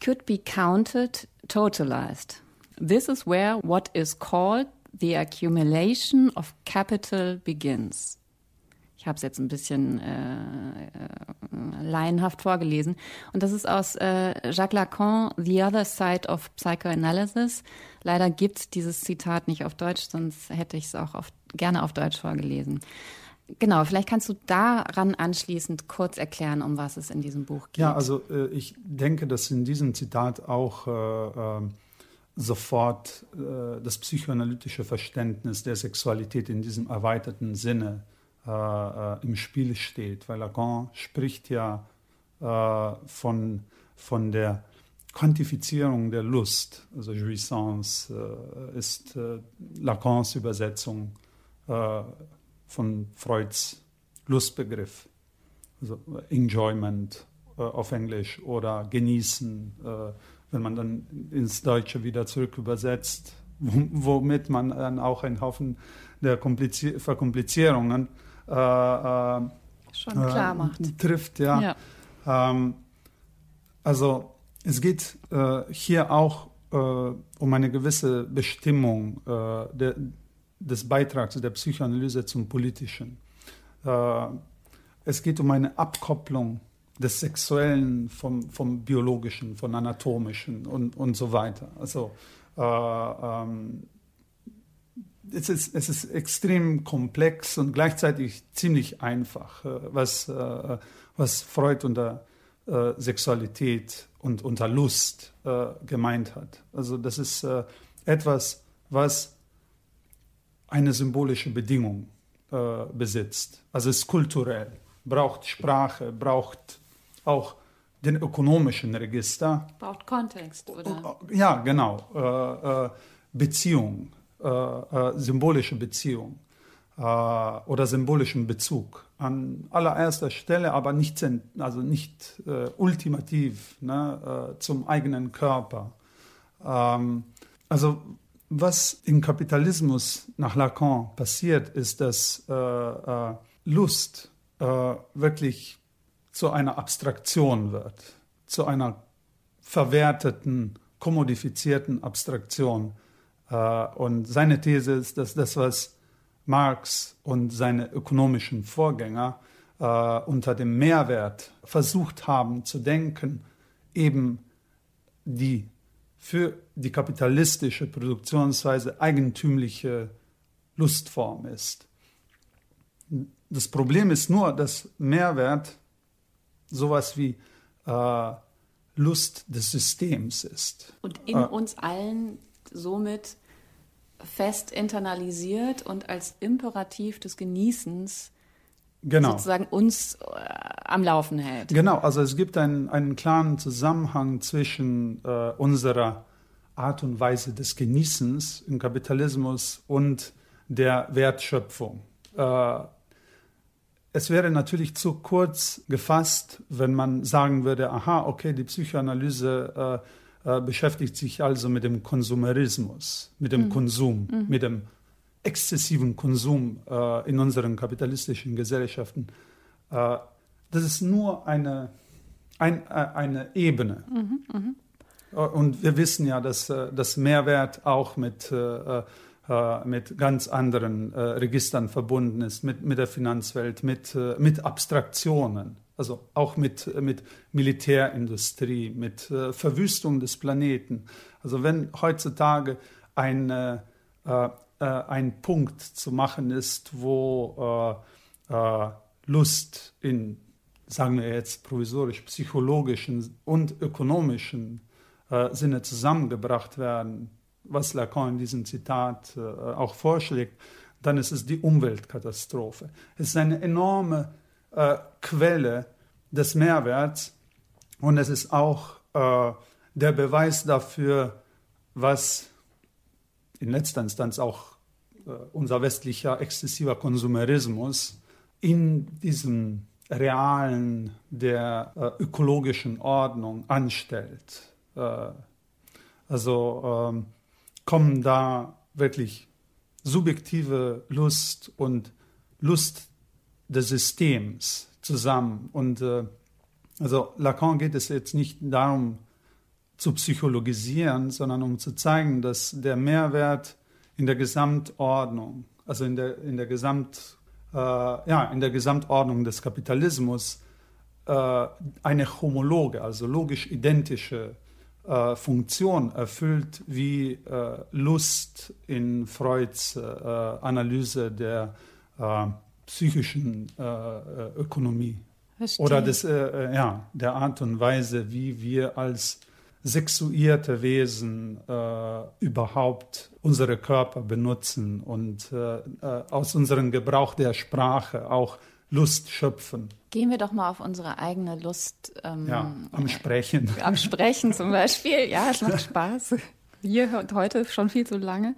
could be counted, totalized. This is where what is called the accumulation of capital begins. Ich habe es jetzt ein bisschen äh, äh, laienhaft vorgelesen. Und das ist aus äh, Jacques Lacan, The Other Side of Psychoanalysis. Leider gibt es dieses Zitat nicht auf Deutsch, sonst hätte ich es auch auf, gerne auf Deutsch vorgelesen. Genau, vielleicht kannst du daran anschließend kurz erklären, um was es in diesem Buch geht. Ja, also äh, ich denke, dass in diesem Zitat auch äh, ähm, sofort äh, das psychoanalytische Verständnis der Sexualität in diesem erweiterten Sinne äh, äh, im Spiel steht, weil Lacan spricht ja äh, von, von der Quantifizierung der Lust, also Jouissance äh, ist äh, Lacans Übersetzung äh, von Freuds Lustbegriff, also Enjoyment auf Englisch oder genießen, wenn man dann ins Deutsche wieder zurück übersetzt, womit man dann auch einen Haufen der Komplizier Verkomplizierungen äh, äh, schon klar macht. Trifft, ja. ja. Ähm, also es geht äh, hier auch äh, um eine gewisse Bestimmung äh, der, des Beitrags der Psychoanalyse zum Politischen. Äh, es geht um eine Abkopplung des Sexuellen vom, vom Biologischen, von Anatomischen und, und so weiter. Also ähm, es ist, es ist extrem komplex und gleichzeitig ziemlich einfach, äh, was, äh, was Freud unter äh, Sexualität und unter Lust gemeint hat. Also das ist etwas, was eine symbolische Bedingung besitzt. Also es ist kulturell, braucht Sprache, braucht auch den ökonomischen Register. Braucht Kontext, oder? Ja, genau. Beziehung, symbolische Beziehung äh, oder symbolischen Bezug. An allererster Stelle, aber nicht, also nicht äh, ultimativ ne, äh, zum eigenen Körper. Ähm, also was im Kapitalismus nach Lacan passiert, ist, dass äh, Lust wirklich zu einer Abstraktion wird, zu einer verwerteten, kommodifizierten Abstraktion äh, und seine These ist, dass das, was Marx und seine ökonomischen Vorgänger äh, unter dem Mehrwert versucht haben zu denken, eben die für die kapitalistische Produktionsweise eigentümliche Lustform ist. Das Problem ist nur, dass Mehrwert sowas wie äh, Lust des Systems ist. Und in äh, uns allen somit fest internalisiert und als Imperativ des Genießens genau. sozusagen uns äh, am Laufen hält. Genau, also es gibt einen, einen klaren Zusammenhang zwischen äh, unserer Art und Weise des Genießens im Kapitalismus und der Wertschöpfung. Äh, es wäre natürlich zu kurz gefasst, wenn man sagen würde, aha, okay, die Psychoanalyse äh, äh, beschäftigt sich also mit dem Konsumerismus, mit dem mhm. Konsum, mhm. mit dem exzessiven Konsum äh, in unseren kapitalistischen Gesellschaften. Äh, das ist nur eine, ein, äh, eine Ebene. Mhm. mhm. Äh, und wir wissen ja, dass äh, das Mehrwert auch mit, mit ganz anderen Registern verbunden ist, mit, mit der Finanzwelt, mit, mit Abstraktionen also auch mit, mit Militärindustrie, mit äh, Verwüstung des Planeten. Also wenn heutzutage ein, äh, äh, ein Punkt zu machen ist, wo äh, äh, Lust in, sagen wir jetzt provisorisch, psychologischen und ökonomischen äh, Sinne zusammengebracht werden, was Lacan in diesem Zitat auch vorschlägt, dann ist es die Umweltkatastrophe. Es ist eine enorme äh, Quelle des Mehrwerts und es ist auch äh, der Beweis dafür, was in letzter Instanz auch äh, unser westlicher exzessiver Konsumerismus in diesem Realen der äh, ökologischen Ordnung anstellt. Äh, also ähm, kommen da wirklich subjektive Lust und Lust des Systems zusammen. Und äh, also Lacan geht es jetzt nicht darum zu psychologisieren, sondern um zu zeigen, dass der Mehrwert in der Gesamtordnung, also in der, in der, Gesamt, äh, ja, in der Gesamtordnung des Kapitalismus äh, eine homologe, also logisch identische äh, Funktion erfüllt wie äh, Lust in Freuds äh, Analyse der äh, psychischen Ökonomie. Verstehe. Oder des, ja, der Art und Weise, wie wir als sexuierte Wesen äh, überhaupt unsere Körper benutzen und äh, äh, aus unserem Gebrauch der Sprache auch Lust schöpfen. Gehen wir doch mal auf unsere eigene Lust. Ähm, ja, am Sprechen. Am Sprechen zum Beispiel. Ja, es macht Spaß. Hier und heute schon viel zu lange.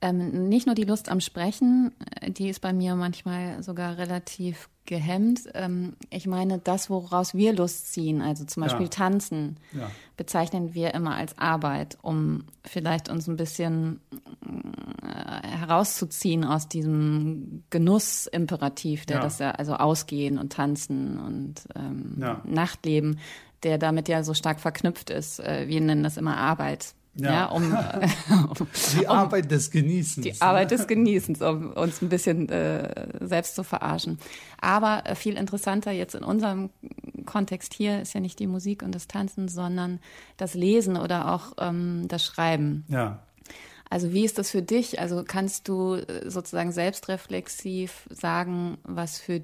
Ähm, nicht nur die Lust am Sprechen, äh, die ist bei mir manchmal sogar relativ gehemmt. Ähm, ich meine, das, woraus wir Lust ziehen, also zum Beispiel ja. Tanzen, ja. bezeichnen wir immer als Arbeit, um vielleicht uns ein bisschen äh, herauszuziehen aus diesem Genussimperativ, der ja. das ja, also Ausgehen und Tanzen und ähm, Nachtleben, der damit ja so stark verknüpft ist. Äh, wir nennen das immer Arbeit. Ja, ja um, die Arbeit des Genießens. Die Arbeit des Genießens, um uns ein bisschen äh, selbst zu verarschen. Aber äh, viel interessanter jetzt in unserem Kontext hier ist ja nicht die Musik und das Tanzen, sondern das Lesen oder auch ähm, das Schreiben. Ja. Also wie ist das für dich? Also kannst du äh, sozusagen selbstreflexiv sagen, was für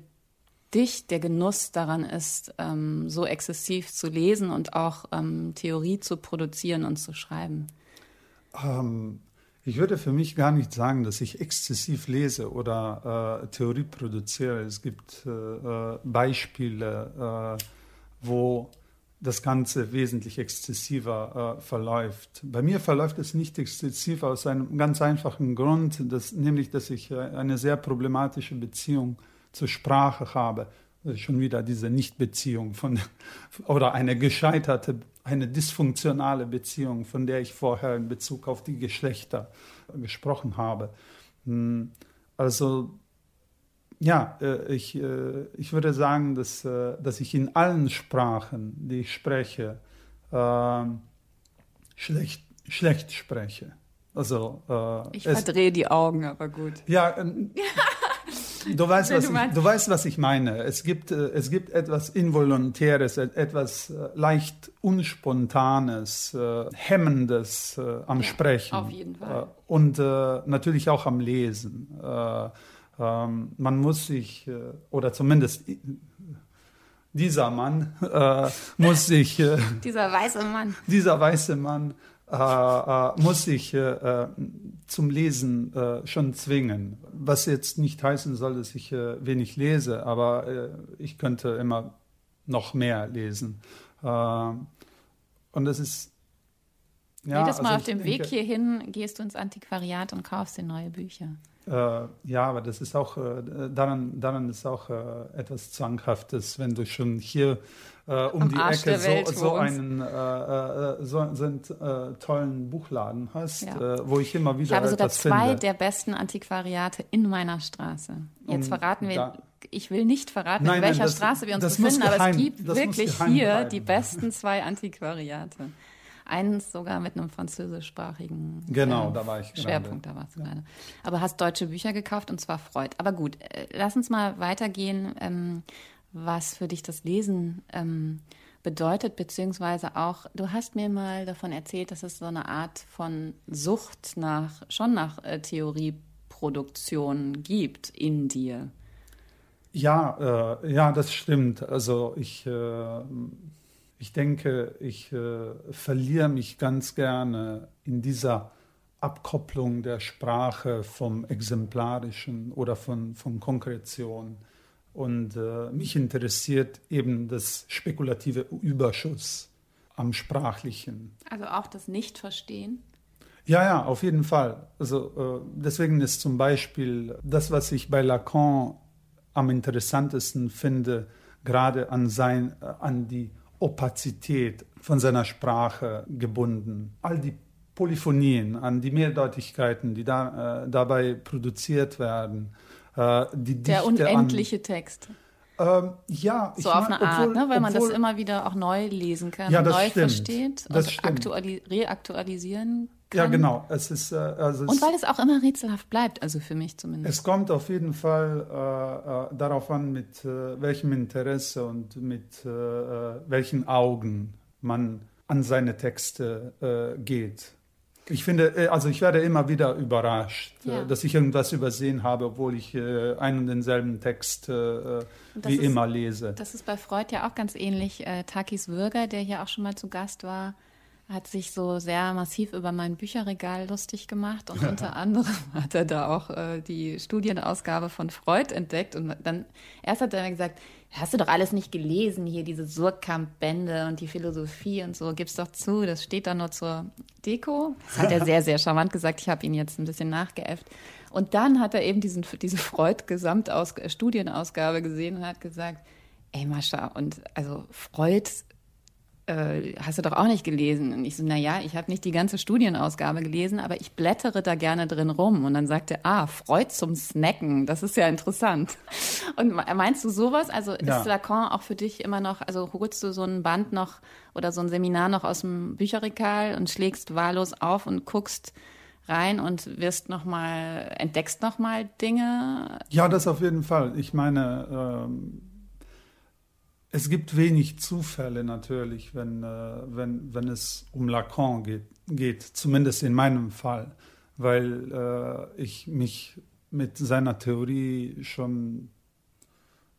dich der Genuss daran ist, ähm, so exzessiv zu lesen und auch ähm, Theorie zu produzieren und zu schreiben? Ähm, ich würde für mich gar nicht sagen, dass ich exzessiv lese oder äh, Theorie produziere. Es gibt äh, äh Beispiele, äh, wo das Ganze wesentlich exzessiver äh, verläuft. Bei mir verläuft es nicht exzessiv aus einem ganz einfachen Grund, dass, nämlich dass ich äh, eine sehr problematische Beziehung zur Sprache habe. Schon wieder diese Nichtbeziehung von, oder eine gescheiterte, eine dysfunktionale Beziehung, von der ich vorher in Bezug auf die Geschlechter gesprochen habe. Hm, also ja, äh, ich, äh, ich würde sagen, dass, äh, dass ich in allen Sprachen, die ich spreche, schlecht, schlecht spreche. Also, ich verdrehe die Augen, aber gut. Ja, Du weißt, was ich, du weißt, was ich meine. Es gibt, äh, es gibt etwas Involontäres, etwas äh, leicht Unspontanes, äh, Hemmendes am Sprechen. Auf jeden Fall. Und natürlich auch am Lesen. Ähm, man muss sich, oder zumindest dieser Mann muss sich. dieser weiße Mann. Dieser weiße Mann äh, äh, muss ich äh, zum Lesen äh, schon zwingen. Was jetzt nicht heißen soll, dass ich äh, wenig lese, aber äh, ich könnte immer noch mehr lesen. und das ist ja, Jedes Mal also auf dem denke, Weg hierhin gehst du ins Antiquariat und kaufst dir neue Bücher. Äh, ja, aber das ist auch, äh, daran, daran ist auch äh, etwas Zwanghaftes, wenn du schon hier äh, um Am die Arsch Ecke so, so einen äh, äh, so, so einen tollen Buchladen hast, ja. wo ich immer wieder Ich habe sogar zwei finde. der besten Antiquariate in meiner Straße. Jetzt verraten wir, da, ich will nicht verraten, nein, in welcher nein, das, Straße wir uns befinden, geheim, aber es gibt wirklich hier bleiben. die besten zwei Antiquariate. Eins sogar mit einem französischsprachigen genau, äh, da war ich Schwerpunkt, da warst du ja. gerade. Aber hast deutsche Bücher gekauft und zwar Freud. Aber gut, äh, lass uns mal weitergehen, ähm, was für dich das Lesen ähm, bedeutet, beziehungsweise auch, du hast mir mal davon erzählt, dass es so eine Art von Sucht nach, schon nach äh, Theorieproduktion gibt in dir. Ja, äh, ja, das stimmt. Also ich äh, ich denke, ich äh, verliere mich ganz gerne in dieser Abkopplung der Sprache vom Exemplarischen oder von, von Konkretion. Und äh, mich interessiert eben das spekulative Überschuss am Sprachlichen. Also auch das Nichtverstehen? Ja, ja, auf jeden Fall. Also äh, deswegen ist zum Beispiel das, was ich bei Lacan am interessantesten finde, gerade an, sein, äh, an die Opazität von seiner Sprache gebunden. All die Polyphonien, an die Mehrdeutigkeiten, die da, äh, dabei produziert werden. Äh, Der unendliche an, Text. Ähm, ja, so auf mein, eine Art, obwohl, ne? weil man das immer wieder auch neu lesen kann, ja, neu stimmt. versteht das und aktuali reaktualisieren. Ja, genau. Es ist, äh, also und weil es auch immer rätselhaft bleibt, also für mich zumindest. Es kommt auf jeden Fall äh, äh, darauf an, mit äh, welchem Interesse und mit äh, äh, welchen Augen man an seine Texte geht. Ich finde, äh, also ich werde immer wieder überrascht, äh, ja. dass ich irgendwas übersehen habe, obwohl ich äh, einen und denselben Text wie ist, immer lese. Das ist bei Freud ja auch ganz ähnlich. Takis Würger, der hier auch schon mal zu Gast war, hat sich so sehr massiv über mein Bücherregal lustig gemacht und unter anderem hat er da auch äh, die Studienausgabe von Freud entdeckt und dann erst hat er mir gesagt, hast du doch alles nicht gelesen hier, diese Surkamp-Bände und die Philosophie und so, gib's doch zu, das steht da nur zur Deko. Das hat er sehr, sehr charmant gesagt, ich habe ihn jetzt ein bisschen nachgeäfft. Und dann hat er eben diesen, diese Freud-Gesamtstudienausgabe gesehen und hat gesagt, ey Mascha, und also Freud äh, hast du doch auch nicht gelesen. Und ich so, na ja, ich habe nicht die ganze Studienausgabe gelesen, aber ich blättere da gerne drin rum. Und dann sagt er, ah, Freud zum Snacken, das ist ja interessant. Und meinst du sowas? Also ist ja. Lacan auch für dich immer noch, also holst du so ein Band noch oder so ein Seminar noch aus dem Bücherregal und schlägst wahllos auf und guckst rein und wirst noch mal, entdeckst noch mal Dinge? Ja, das auf jeden Fall. Ich meine, ähm es gibt wenig Zufälle natürlich, wenn, äh, wenn, wenn es um Lacan geht, geht, zumindest in meinem Fall, weil äh, ich mich mit seiner Theorie schon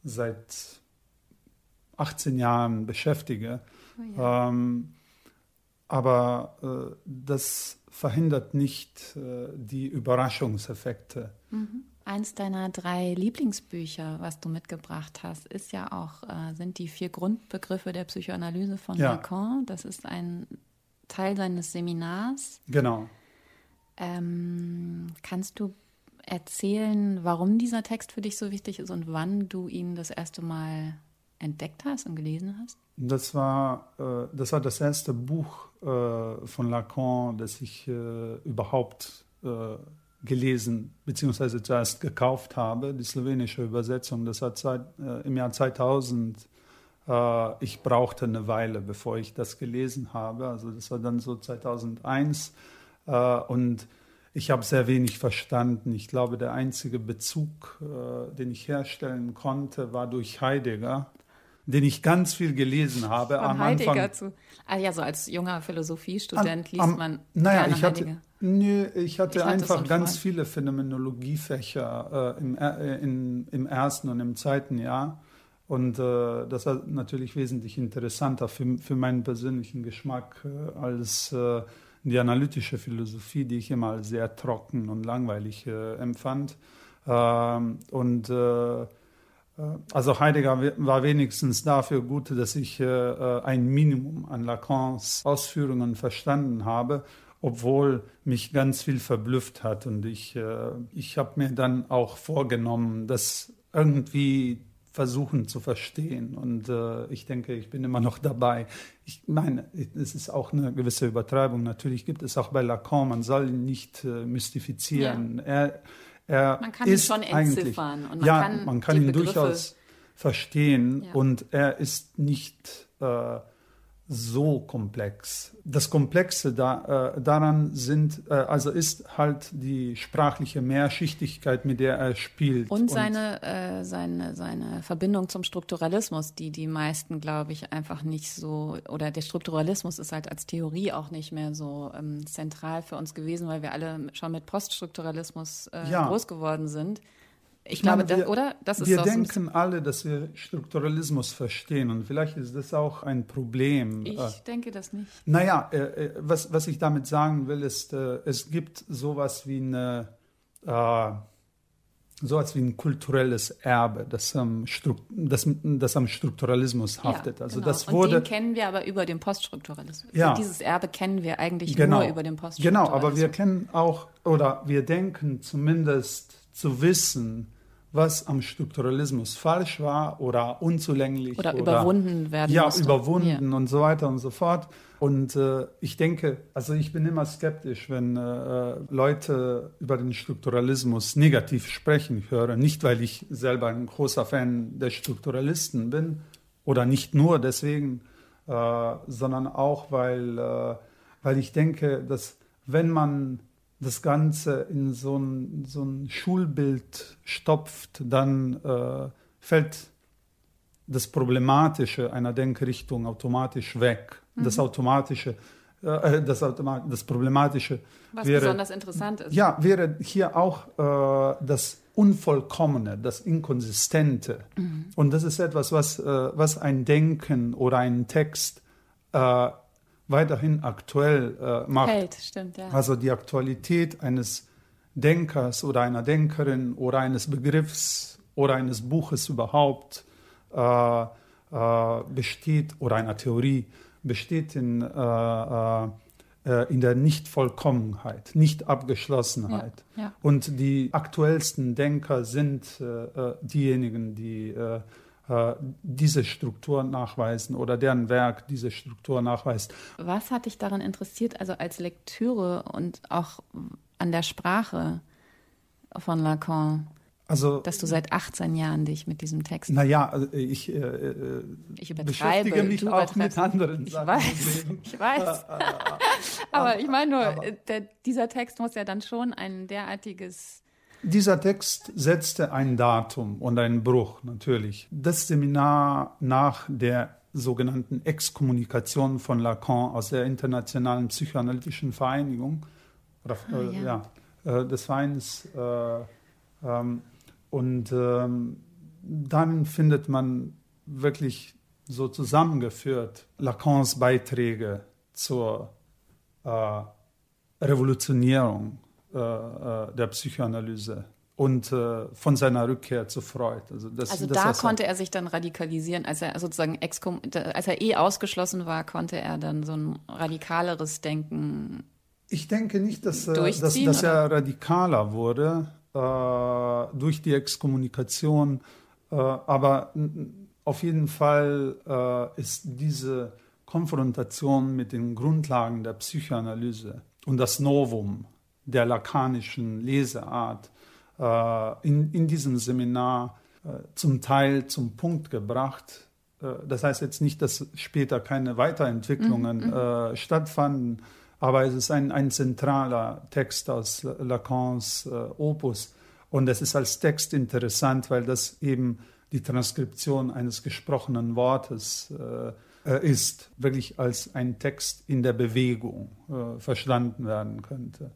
seit 18 Jahren beschäftige. Oh ja. ähm, aber äh, das verhindert nicht äh, die Überraschungseffekte. Mhm. Eins deiner drei Lieblingsbücher, was du mitgebracht hast, ist ja auch, äh, sind die vier Grundbegriffe der Psychoanalyse von ja. Lacan. Das ist ein Teil seines Seminars. Genau. Ähm, kannst du erzählen, warum dieser Text für dich so wichtig ist und wann du ihn das erste Mal entdeckt hast und gelesen hast? Das war, äh, das, war das erste Buch äh, von Lacan, das ich äh, überhaupt äh, gelesen bzw. zuerst gekauft habe, die slowenische Übersetzung. Das hat seit, äh, im Jahr 2000, äh, ich brauchte eine Weile, bevor ich das gelesen habe. Also das war dann so 2001 äh, und ich habe sehr wenig verstanden. Ich glaube, der einzige Bezug, äh, den ich herstellen konnte, war durch Heidegger den ich ganz viel gelesen habe. Von am Heidegger Anfang. zu. Ah ja, so als junger Philosophiestudent liest am, man. Naja, ich hatte, Heidegger. Nö, ich hatte ich einfach ganz viele Phänomenologiefächer äh, im, äh, in, im ersten und im zweiten Jahr. Und äh, das war natürlich wesentlich interessanter für, für meinen persönlichen Geschmack äh, als äh, die analytische Philosophie, die ich immer als sehr trocken und langweilig äh, empfand. Ähm, und also Heidegger war wenigstens dafür gut, dass ich ein Minimum an Lacans Ausführungen verstanden habe obwohl mich ganz viel verblüfft hat. Und ich, äh, ich habe mir dann auch vorgenommen, das irgendwie versuchen zu verstehen. Und äh, ich denke, ich bin immer noch dabei. Ich meine, es ist auch eine gewisse Übertreibung. Natürlich gibt es auch bei Lacan, man soll ihn nicht äh, mystifizieren. Ja. Er, er man kann ihn schon entziffern. Und man ja, kann man kann ihn Begriffe durchaus verstehen. Ja. Und er ist nicht... Äh, so komplex. Das Komplexe da, äh, daran sind, äh, also ist halt die sprachliche Mehrschichtigkeit, mit der er spielt. Und seine, und äh, seine, seine Verbindung zum Strukturalismus, die die meisten, glaube ich, einfach nicht so, oder der Strukturalismus ist halt als Theorie auch nicht mehr so ähm, zentral für uns gewesen, weil wir alle schon mit Poststrukturalismus äh, ja. groß geworden sind. Ich, ich glaube, meine, wir, oder? Das ist wir denken alle, dass wir Strukturalismus verstehen und vielleicht ist das auch ein Problem. Ich äh, denke das nicht. Naja, äh, äh, was, was ich damit sagen will, ist, äh, es gibt sowas wie eine, äh, so als wie ein kulturelles Erbe, das am, das, das am Strukturalismus haftet. Ja, also genau. das Und wurde, den kennen wir aber über den Poststrukturalismus. Ja. Also dieses Erbe kennen wir eigentlich genau, nur über den Poststrukturalismus. Genau, aber wir kennen auch, oder wir denken zumindest zu wissen, was am Strukturalismus falsch war oder unzulänglich. Oder überwunden werden Ja, musste. überwunden Ja. und so weiter und so fort. Und äh, ich denke, also ich bin immer skeptisch, wenn äh, Leute über den Strukturalismus negativ sprechen hören. Nicht, weil ich selber ein großer Fan der Strukturalisten bin oder nicht nur deswegen, äh, sondern auch, weil, äh, weil ich denke, dass wenn man das Ganze in so ein, so ein Schulbild stopft, dann äh, fällt das Problematische einer Denkrichtung automatisch weg. Das Automatische, äh, das, Automa das Problematische Was wäre, besonders interessant ist. ja, wäre hier auch äh, das Unvollkommene, das Inkonsistente. Und das ist etwas, was, äh, was ein Denken oder ein Text äh, weiterhin aktuell äh, macht. Hält, stimmt, ja. Also die Aktualität eines Denkers oder einer Denkerin oder eines Begriffs oder eines Buches überhaupt äh, äh, besteht oder einer Theorie besteht in, äh, äh, äh, in der Nichtvollkommenheit, Nichtabgeschlossenheit. Ja, ja. Und die aktuellsten Denker sind äh, diejenigen, die diese Struktur nachweisen oder deren Werk diese Struktur nachweist. Was hat dich daran interessiert, also als Lektüre und auch an der Sprache von Lacan, Also dass du seit 18 Jahren dich mit diesem Text Naja, also ich, äh, äh, Ich übertreibe, beschäftige mich auch mit anderen Ich Sachen weiß, ich weiß. aber ich meine nur, äh, der, dieser Text muss ja dann schon ein derartiges. Dieser Text setzte ein Datum und einen Bruch natürlich. Das Seminar nach der sogenannten Exkommunikation von Lacan aus der Internationalen Psychoanalytischen Vereinigung, oder, äh, ja. ja, äh, des Vereins, äh, ähm, und ähm, dann findet man wirklich so zusammengeführt Lacans Beiträge zur äh, Revolutionierung der Psychoanalyse und äh, von seiner Rückkehr zu Freud. Also, das, Also das da konnte er sich dann radikalisieren, als er sozusagen exkom als er eh ausgeschlossen war, konnte er dann so ein radikaleres Denken. Ich denke nicht, dass, äh, dass, dass er radikaler wurde äh, durch die Exkommunikation, äh, aber auf jeden Fall äh, ist diese Konfrontation mit den Grundlagen der Psychoanalyse und das Novum der lakanischen Leseart äh, in, in diesem Seminar äh, zum Teil zum Punkt gebracht. Äh, das heißt jetzt nicht, dass später keine Weiterentwicklungen äh, stattfanden, aber es ist ein, ein zentraler Text aus Lacans äh, Opus. Und es ist als Text interessant, weil das eben die Transkription eines gesprochenen Wortes ist, wirklich als ein Text in der Bewegung verstanden werden könnte.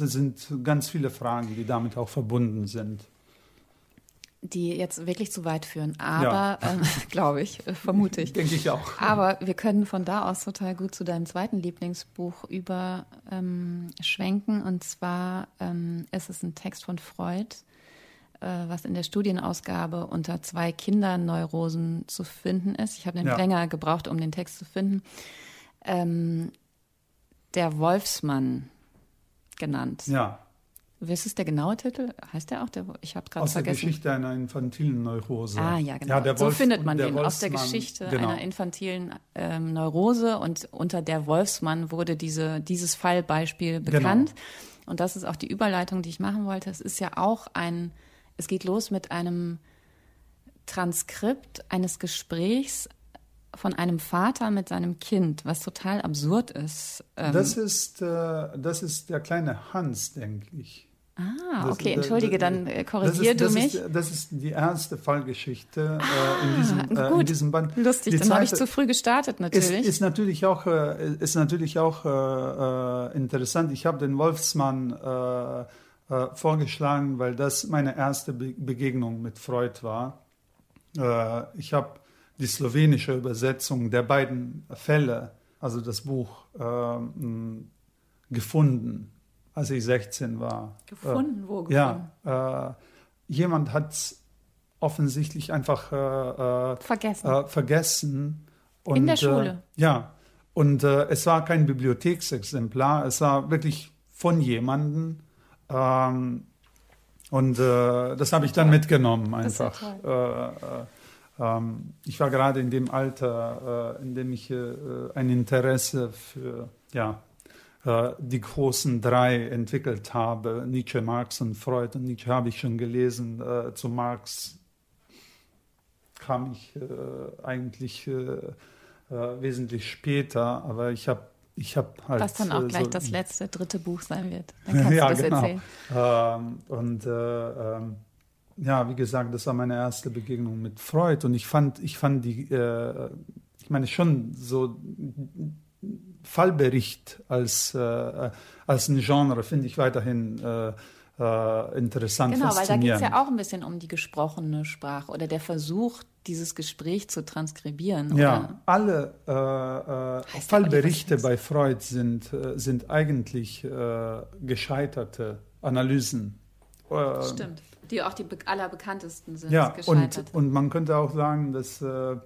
Es sind ganz viele Fragen, die damit auch verbunden sind. die jetzt wirklich zu weit führen. Aber, ähm, glaube ich, äh, vermute ich. Denke ich auch. Aber wir können von da aus total gut zu deinem zweiten Lieblingsbuch über ähm. Und zwar ähm, ist es ein Text von Freud, äh, was in der Studienausgabe unter zwei Kinderneurosen zu finden ist. Ich habe nämlich Ja. länger gebraucht, um den Text zu finden. Ähm, der Wolfsmann genannt. Ja, Was ist der genaue Titel? Heißt der auch? Der, ich habe gerade aus der vergessen. Geschichte einer infantilen Neurose. Ah, ja, genau. der so findet man den aus der Wolfsmann, Geschichte genau. einer infantilen ähm, Neurose und unter der Wolfsmann wurde diese, dieses Fallbeispiel Genau. bekannt. Und das ist auch die Überleitung, die ich machen wollte. Es ist ja auch ein, es geht los mit einem Transkript eines Gesprächs von einem Vater mit seinem Kind, was total absurd ist. Ähm, Das ist, äh, das ist der kleine Hans, denke ich. ah, Das- okay, das- entschuldige, das- dann äh, das korrigier ist, du mich. Ist, das ist die erste Fallgeschichte äh, in, diesem, äh, in gut. diesem Band. Lustig, Die dann habe ich zu früh gestartet ist, natürlich. ist natürlich auch, äh, ist natürlich auch äh, äh, interessant. Ich habe den Wolfsmann äh, äh, vorgeschlagen, weil das meine erste Be Begegnung mit Freud war. Äh, ich habe die slowenische Übersetzung der beiden Fälle, also das Buch, ähm, gefunden, als ich 16 war. Gefunden, wo Ja, äh, jemand hat es offensichtlich einfach äh, äh, vergessen. Äh, vergessen. Und, In der Schule. ja, und es war kein Bibliotheksexemplar, es war wirklich von jemandem. Ähm, und das habe ich dann mitgenommen einfach. Ähm, ich war gerade in dem Alter, in dem ich ein Interesse für ja, die großen drei entwickelt habe. Nietzsche, Marx und Freud. Und Nietzsche habe ich schon gelesen. zu Marx kam ich äh, eigentlich äh, äh, wesentlich später, aber ich habe ich habe halt. Was dann auch äh, gleich so, das letzte, dritte Buch sein wird. Dann kannst ja, du das genau. erzählen. Ähm, und äh, ähm, ja, wie gesagt, das war meine erste Begegnung mit Freud und ich fand, ich fand die, äh, ich meine schon so Fallbericht als, als ein Genre finde ich weiterhin äh, interessant, Genau, weil da geht es ja auch ein bisschen um die gesprochene Sprache oder der Versuch, dieses Gespräch zu transkribieren. Ja, Oder? alle äh, äh, Fallberichte bei Freud sind, äh, sind eigentlich äh, gescheiterte Analysen. Äh, Stimmt. Die auch die be allerbekanntesten sind. Ja, und, und man könnte auch sagen, dass, äh,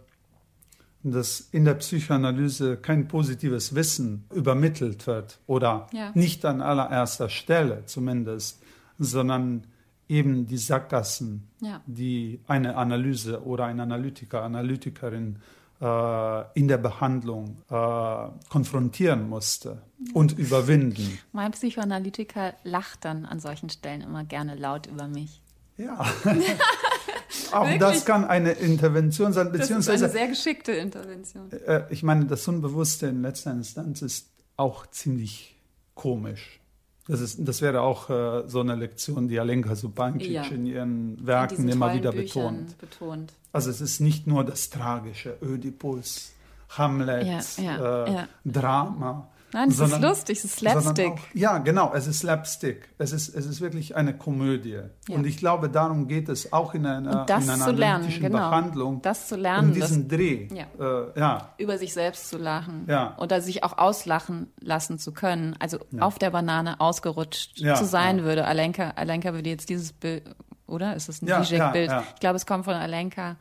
dass in der Psychoanalyse kein positives Wissen übermittelt wird oder Ja. nicht an allererster Stelle zumindest, sondern eben die Sackgassen, Ja. die eine Analyse oder ein Analytiker, Analytikerin äh, in der Behandlung äh, konfrontieren musste und überwinden. Mein Psychoanalytiker lacht dann an solchen Stellen immer gerne laut über mich. Ja. Auch das kann eine Intervention sein, Das ist beziehungsweise eine sehr geschickte Intervention. Äh, ich meine, das Unbewusste in letzter Instanz ist auch ziemlich komisch. Das, ist, das wäre auch äh, so eine Lektion, die Alenka Subancic Ja. in ihren In Werken diesen immer wieder Büchern betont. betont. Also es ist nicht nur das Tragische, Ödipus, Hamlet, Ja, ja, äh. Drama. Nein, es ist sondern- lustig, es ist Slapstick. Auch, ja, genau, es ist Slapstick. Es ist, es ist wirklich eine Komödie. Ja. Und ich glaube, darum geht es auch in einer, das in einer zu lernen, genau. Behandlung. Das zu lernen, um diesen Dreh. Ja. Äh, ja, über sich selbst zu lachen Ja. oder sich auch auslachen lassen zu können, also auf der Banane ausgerutscht zu sein würde. Alenka, Alenka würde jetzt dieses Bild, oder? Ist es ein Ja, ja. Ich glaube, es kommt von Alenka.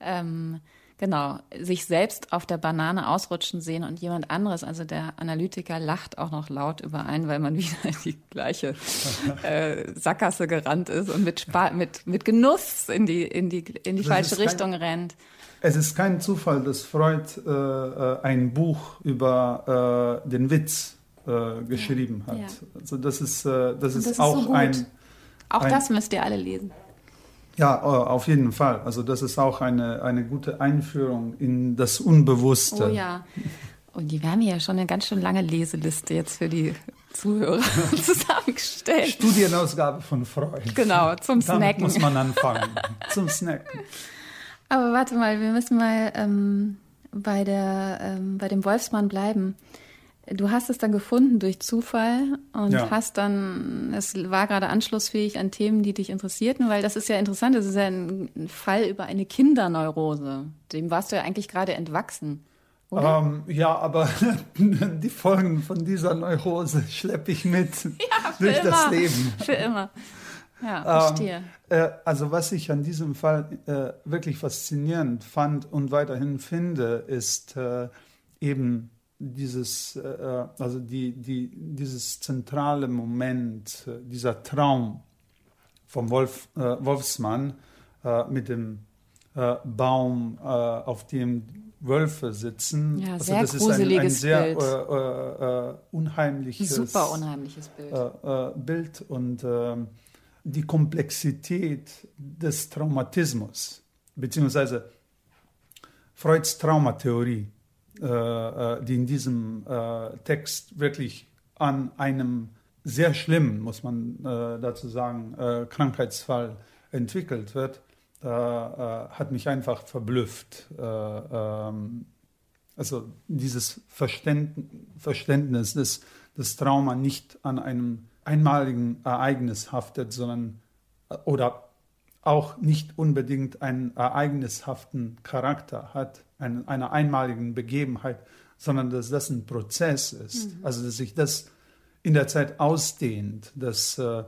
Ähm, genau, sich selbst auf der Banane ausrutschen sehen und jemand anderes, also der Analytiker, lacht auch noch laut überein, weil man wieder in die gleiche äh, Sackgasse gerannt ist und mit, Spa mit, mit Genuss in die, in die, in die Das falsche ist kein- Richtung rennt. Es ist kein Zufall, dass Freud äh, äh, ein Buch über äh, den Witz äh, geschrieben hat. Ja. Also das ist, äh, das ist das ist auch so gut. ein, Auch Ein- das müsst ihr alle lesen. Ja, äh, auf jeden Fall. Also das ist auch eine, eine gute Einführung in das Unbewusste. Oh ja. Und die, wir haben hier schon eine ganz schön lange Leseliste jetzt für die Zuhörer zusammengestellt. Studienausgabe von Freud. Genau, zum Damit Snacken. muss man anfangen. Zum Snacken. Aber warte mal, wir müssen mal ähm, bei, der, ähm, bei dem Wolfsmann bleiben. Du hast es dann gefunden durch Zufall und Ja. hast dann, es war gerade anschlussfähig an Themen, die dich interessierten, weil das ist ja interessant, das ist ja ein, Fall über eine Kinderneurose. Dem warst du ja eigentlich gerade entwachsen. Oder? Ähm, ja, aber die Folgen von dieser Neurose schleppe ich mit durch Für das immer. Leben. Für immer. Ja, Ähm, verstehe. äh, also was ich an diesem Fall äh, wirklich faszinierend fand und weiterhin finde, ist äh, eben dieses, äh, also die, die, dieses zentrale Moment, äh, dieser Traum vom Wolf, äh, Wolfsmann äh, mit dem äh, Baum, äh, auf dem Wölfe sitzen. Ja, also das ist ein, ein sehr Bild. äh, äh, äh, unheimliches Super unheimliches Bild. äh, äh, Bild und ähm, die Komplexität des Traumatismus, beziehungsweise Freuds Traumatheorie, äh, äh, die in diesem äh, Text wirklich an einem sehr schlimmen, muss man äh, dazu sagen, äh, Krankheitsfall entwickelt wird, äh, äh, hat mich einfach verblüfft. Äh, ähm, also dieses Verständ Verständnis, dass das Trauma nicht an einem einmaligen Ereignis haftet, sondern äh, oder auch nicht unbedingt einen ereignishaften Charakter hat, einer einmaligen Begebenheit, sondern dass das ein Prozess ist. Also dass sich das in der Zeit ausdehnt, dass, äh,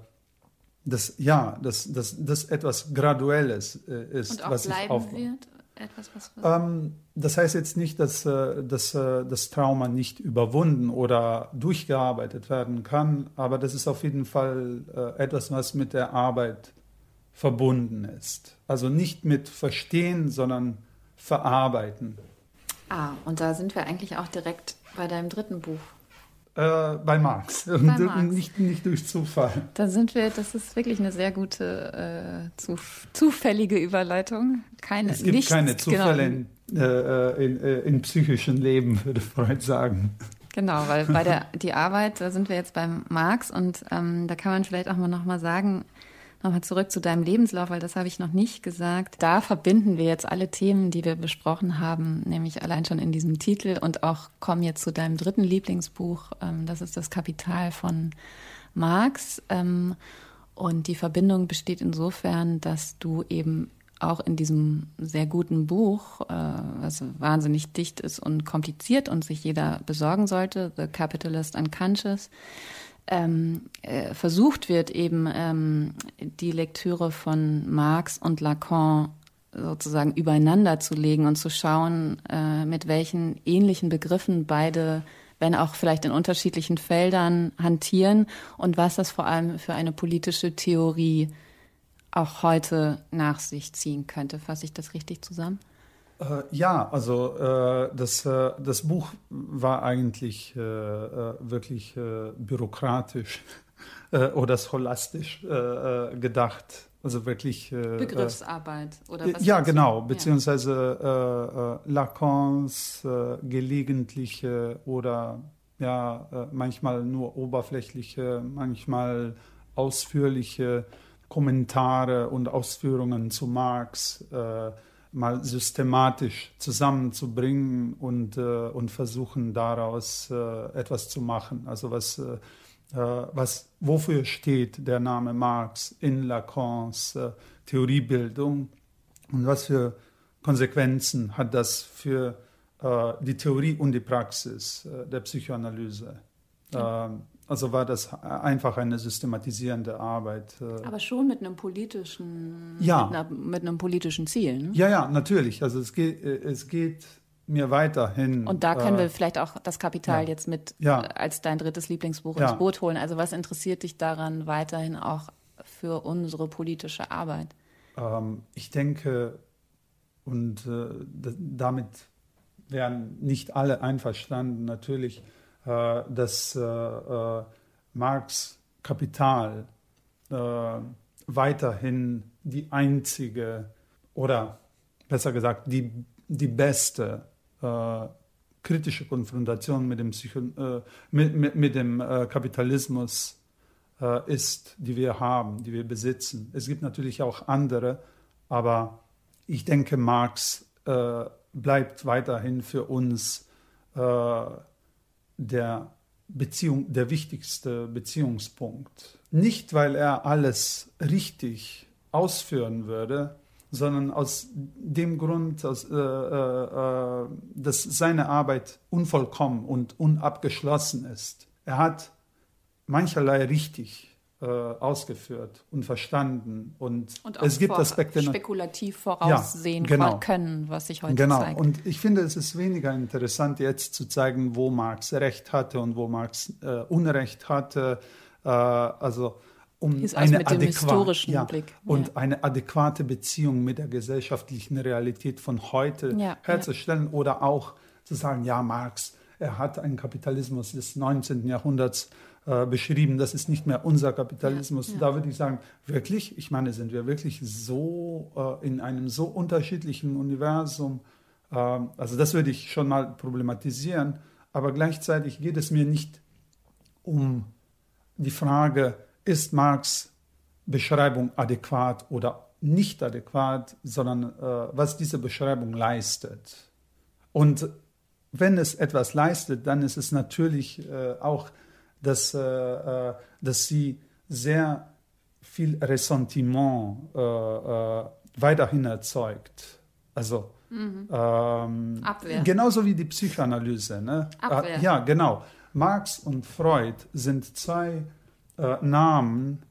das, ja, dass das, das etwas Graduelles äh, ist, Und auch was ich bleiben aufbaue. wird? Etwas, was Ähm, das heißt jetzt nicht, dass, äh, dass das Trauma nicht überwunden oder durchgearbeitet werden kann, aber das ist auf jeden Fall etwas, was mit der Arbeit verbunden ist. Also nicht mit Verstehen, sondern Verarbeiten. Ah, und da sind wir eigentlich auch direkt bei deinem dritten Buch. Äh, bei Marx. Und Marx. Nicht, nicht durch Zufall. Da sind wir, das ist wirklich eine sehr gute, äh, zu, zufällige Überleitung. Keine, Es gibt nichts, keine Zufälle Genau, in, äh, in, äh, in psychischen Leben, würde Freud sagen. genau, weil bei der die Arbeit, da sind wir jetzt beim Marx und ähm, da kann man vielleicht auch mal nochmal sagen, nochmal zurück zu deinem Lebenslauf, weil das habe ich noch nicht gesagt. Da verbinden wir jetzt alle Themen, die wir besprochen haben, nämlich allein schon in diesem Titel und auch kommen jetzt zu deinem dritten Lieblingsbuch. Ähm, das ist das Kapital von Marx. Ähm, und die Verbindung besteht insofern, dass du eben auch in diesem sehr guten Buch, äh, was wahnsinnig dicht ist und kompliziert und sich jeder besorgen sollte, The Capitalist Unconscious, ähm, äh, versucht wird, eben ähm, die Lektüre von Marx und Lacan sozusagen übereinander zu legen und zu schauen, äh, mit welchen ähnlichen Begriffen beide, wenn auch vielleicht in unterschiedlichen Feldern, hantieren und was das vor allem für eine politische Theorie auch heute nach sich ziehen könnte. Fasse ich das richtig zusammen? Äh, ja, also äh, das, äh, das Buch war eigentlich wirklich bürokratisch oder scholastisch gedacht. Also wirklich. Begriffsarbeit oder was? ja, du? genau, Ja. beziehungsweise äh, Lacans gelegentliche oder ja, manchmal nur oberflächliche, manchmal ausführliche Kommentare und Ausführungen zu Marx äh, mal systematisch zusammenzubringen und, äh, und versuchen daraus äh, etwas zu machen. Also was, äh, äh, was, wofür steht der Name Marx in Lacans äh, Theoriebildung und was für Konsequenzen hat das für äh, die Theorie und die Praxis der Psychoanalyse. Ähm, also war das einfach eine systematisierende Arbeit. äh, Aber schon mit einem politischen, Ja. mit, einer, mit einem politischen Ziel. Ne? Ja, ja, natürlich. Also es geht, äh, es geht mir weiterhin. Und da können äh, wir vielleicht auch das Kapital ja. jetzt mit Ja. als dein drittes Lieblingsbuch ins Boot holen. Also was interessiert dich daran weiterhin auch für unsere politische Arbeit? Ähm, ich denke, und äh, damit wären nicht alle einverstanden, natürlich, dass äh, äh, Marx Kapital äh, weiterhin die einzige oder besser gesagt die, die beste äh, kritische Konfrontation mit dem, Psycho äh, mit, mit, mit dem äh, Kapitalismus äh, ist, die wir haben, die wir besitzen. Es gibt natürlich auch andere, aber ich denke, Marx äh, bleibt weiterhin für uns äh, der Beziehung, der wichtigste Beziehungspunkt. Nicht, weil er alles richtig ausführen würde, sondern aus dem Grund, aus, äh, äh, äh, dass seine Arbeit unvollkommen und unabgeschlossen ist. Er hat mancherlei richtig äh, ausgeführt und verstanden und, Und es gibt vor, Aspekte spekulativ voraussehen Ja, genau. können, was sich heute Genau, zeigt. und ich finde, es ist weniger interessant, jetzt zu zeigen, wo Marx Recht hatte und wo Marx äh, Unrecht hatte. Äh, also um Ist eine mit dem adäquat- historischen ja, Blick, und ja. eine adäquate Beziehung mit der gesellschaftlichen Realität von heute Ja, herzustellen oder auch zu sagen, ja, Marx, er hat einen Kapitalismus des 19. Jahrhunderts äh, beschrieben, das ist nicht mehr unser Kapitalismus. Ja, ja. Da würde ich sagen, wirklich, ich meine, sind wir wirklich so äh, in einem so unterschiedlichen Universum, ähm, also das würde ich schon mal problematisieren, aber gleichzeitig geht es mir nicht um die Frage, ist Marx Beschreibung adäquat oder nicht adäquat, sondern äh, was diese Beschreibung leistet. Und wenn es etwas leistet, dann ist es natürlich äh, auch, dass, äh, äh, dass sie sehr viel Ressentiment äh, äh, weiterhin erzeugt. Also ähm, Abwehr. genauso wie die Psychoanalyse. Ne? Abwehr. Äh, ja, genau. Marx und Freud sind zwei Namen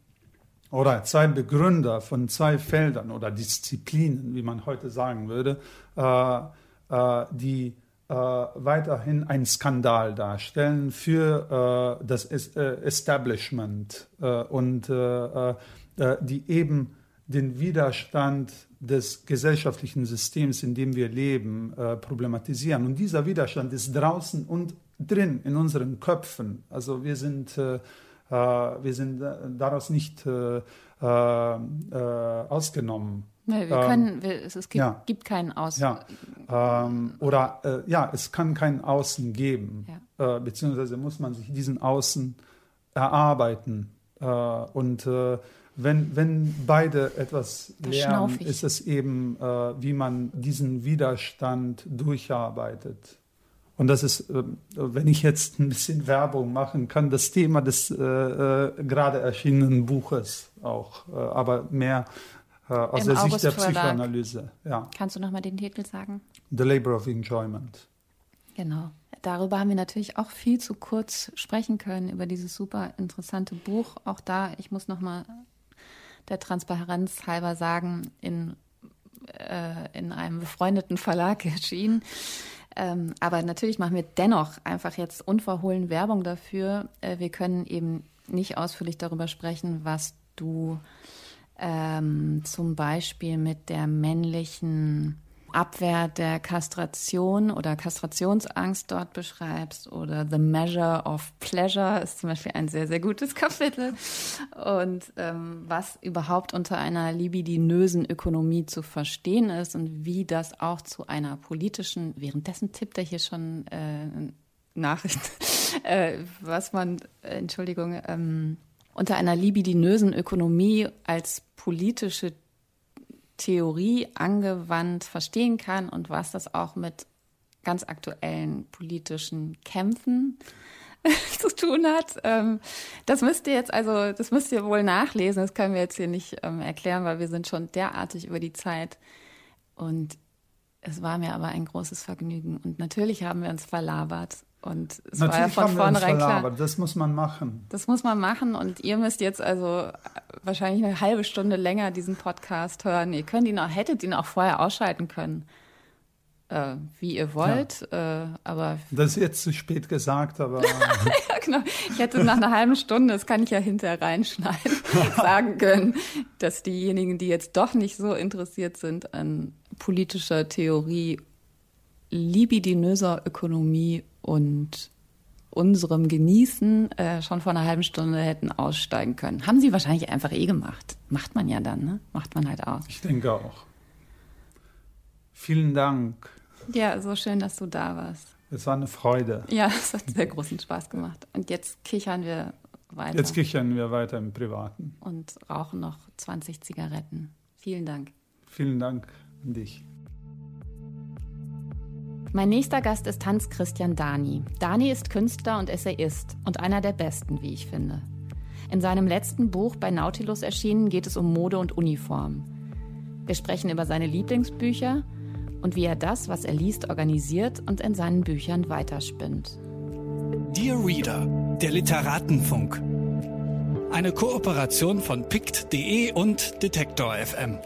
oder zwei Begründer von zwei Feldern oder Disziplinen, wie man heute sagen würde, die äh, weiterhin einen Skandal darstellen für äh, das es äh, Establishment äh, und die eben den Widerstand des gesellschaftlichen Systems, in dem wir leben, problematisieren. Und dieser Widerstand ist draußen und drin in unseren Köpfen. Also wir sind äh, wir sind äh, daraus nicht äh, ausgenommen. Nee, wir können, wir, es, es gibt, ja. gibt, keinen Außen. Ja. Ähm, oder äh, ja, es kann keinen Außen geben. Ja. Äh, beziehungsweise muss man sich diesen Außen erarbeiten. Äh, und wenn, wenn beide etwas das lernen, ist es eben, wie man diesen Widerstand durcharbeitet. Und das ist, äh, wenn ich jetzt ein bisschen Werbung machen kann, das Thema des äh, äh, gerade erschienenen Buches auch, äh, aber mehr äh, aus Im der August Sicht der Psychoanalyse. Ja. Kannst du nochmal den Titel sagen? The Labor of Enjoyment. Genau. Darüber haben wir natürlich auch viel zu kurz sprechen können, über dieses super interessante Buch. Auch da, ich muss nochmal der Transparenz halber sagen, in, äh, in einem befreundeten Verlag erschienen. Ähm, aber natürlich machen wir dennoch einfach jetzt unverhohlen Werbung dafür. Äh, wir können eben nicht ausführlich darüber sprechen, was du ähm, zum Beispiel mit der männlichen Abwehr der Kastration oder Kastrationsangst dort beschreibst oder The Measure of Pleasure ist zum Beispiel ein sehr, sehr gutes Kapitel. Und ähm, was überhaupt unter einer libidinösen Ökonomie zu verstehen ist und wie das auch zu einer politischen, währenddessen tippt er hier schon äh, Nachricht, äh, was man, äh, Entschuldigung, ähm, unter einer libidinösen Ökonomie als politische Theorie angewandt verstehen kann und was das auch mit ganz aktuellen politischen Kämpfen zu tun hat. Ähm, das müsst ihr jetzt also, das müsst ihr wohl nachlesen. Das können wir jetzt hier nicht ähm, erklären, weil wir sind schon derartig über die Zeit. Und es war mir aber ein großes Vergnügen. Und natürlich haben wir uns verlabert. Und es Natürlich war ja von vornherein klar. Das muss man machen. Das muss man machen. Und ihr müsst jetzt also wahrscheinlich eine halbe Stunde länger diesen Podcast hören. Ihr könnt ihn auch, hättet ihn auch vorher ausschalten können. Äh, wie ihr wollt, ja. äh, aber. Das ist jetzt zu spät gesagt, aber. ja, genau. Ich hätte nach einer halben Stunde, das kann ich ja hinterher reinschneiden, sagen können, dass diejenigen, die jetzt doch nicht so interessiert sind an politischer Theorie, libidinöser Ökonomie und unserem Genießen äh, schon vor einer halben Stunde hätten aussteigen können. Haben sie wahrscheinlich einfach eh gemacht. Macht man ja dann, ne? Macht man halt aus. Ich denke auch. Vielen Dank. Ja, so schön, dass du da warst. Es war eine Freude. Ja, es hat sehr großen Spaß gemacht. Und jetzt kichern wir weiter. Jetzt kichern wir weiter im Privaten. Und rauchen noch 20 Zigaretten. Vielen Dank. Vielen Dank an dich. Mein nächster Gast ist Hans Christian Dani. Dani ist Künstler und Essayist und einer der besten, wie ich finde. In seinem letzten Buch bei Nautilus erschienen geht es um Mode und Uniform. Wir sprechen über seine Lieblingsbücher und wie er das, was er liest, organisiert und in seinen Büchern weiterspinnt. Dear Reader, der Literatenfunk. Eine Kooperation von pict.de und Detektor FM.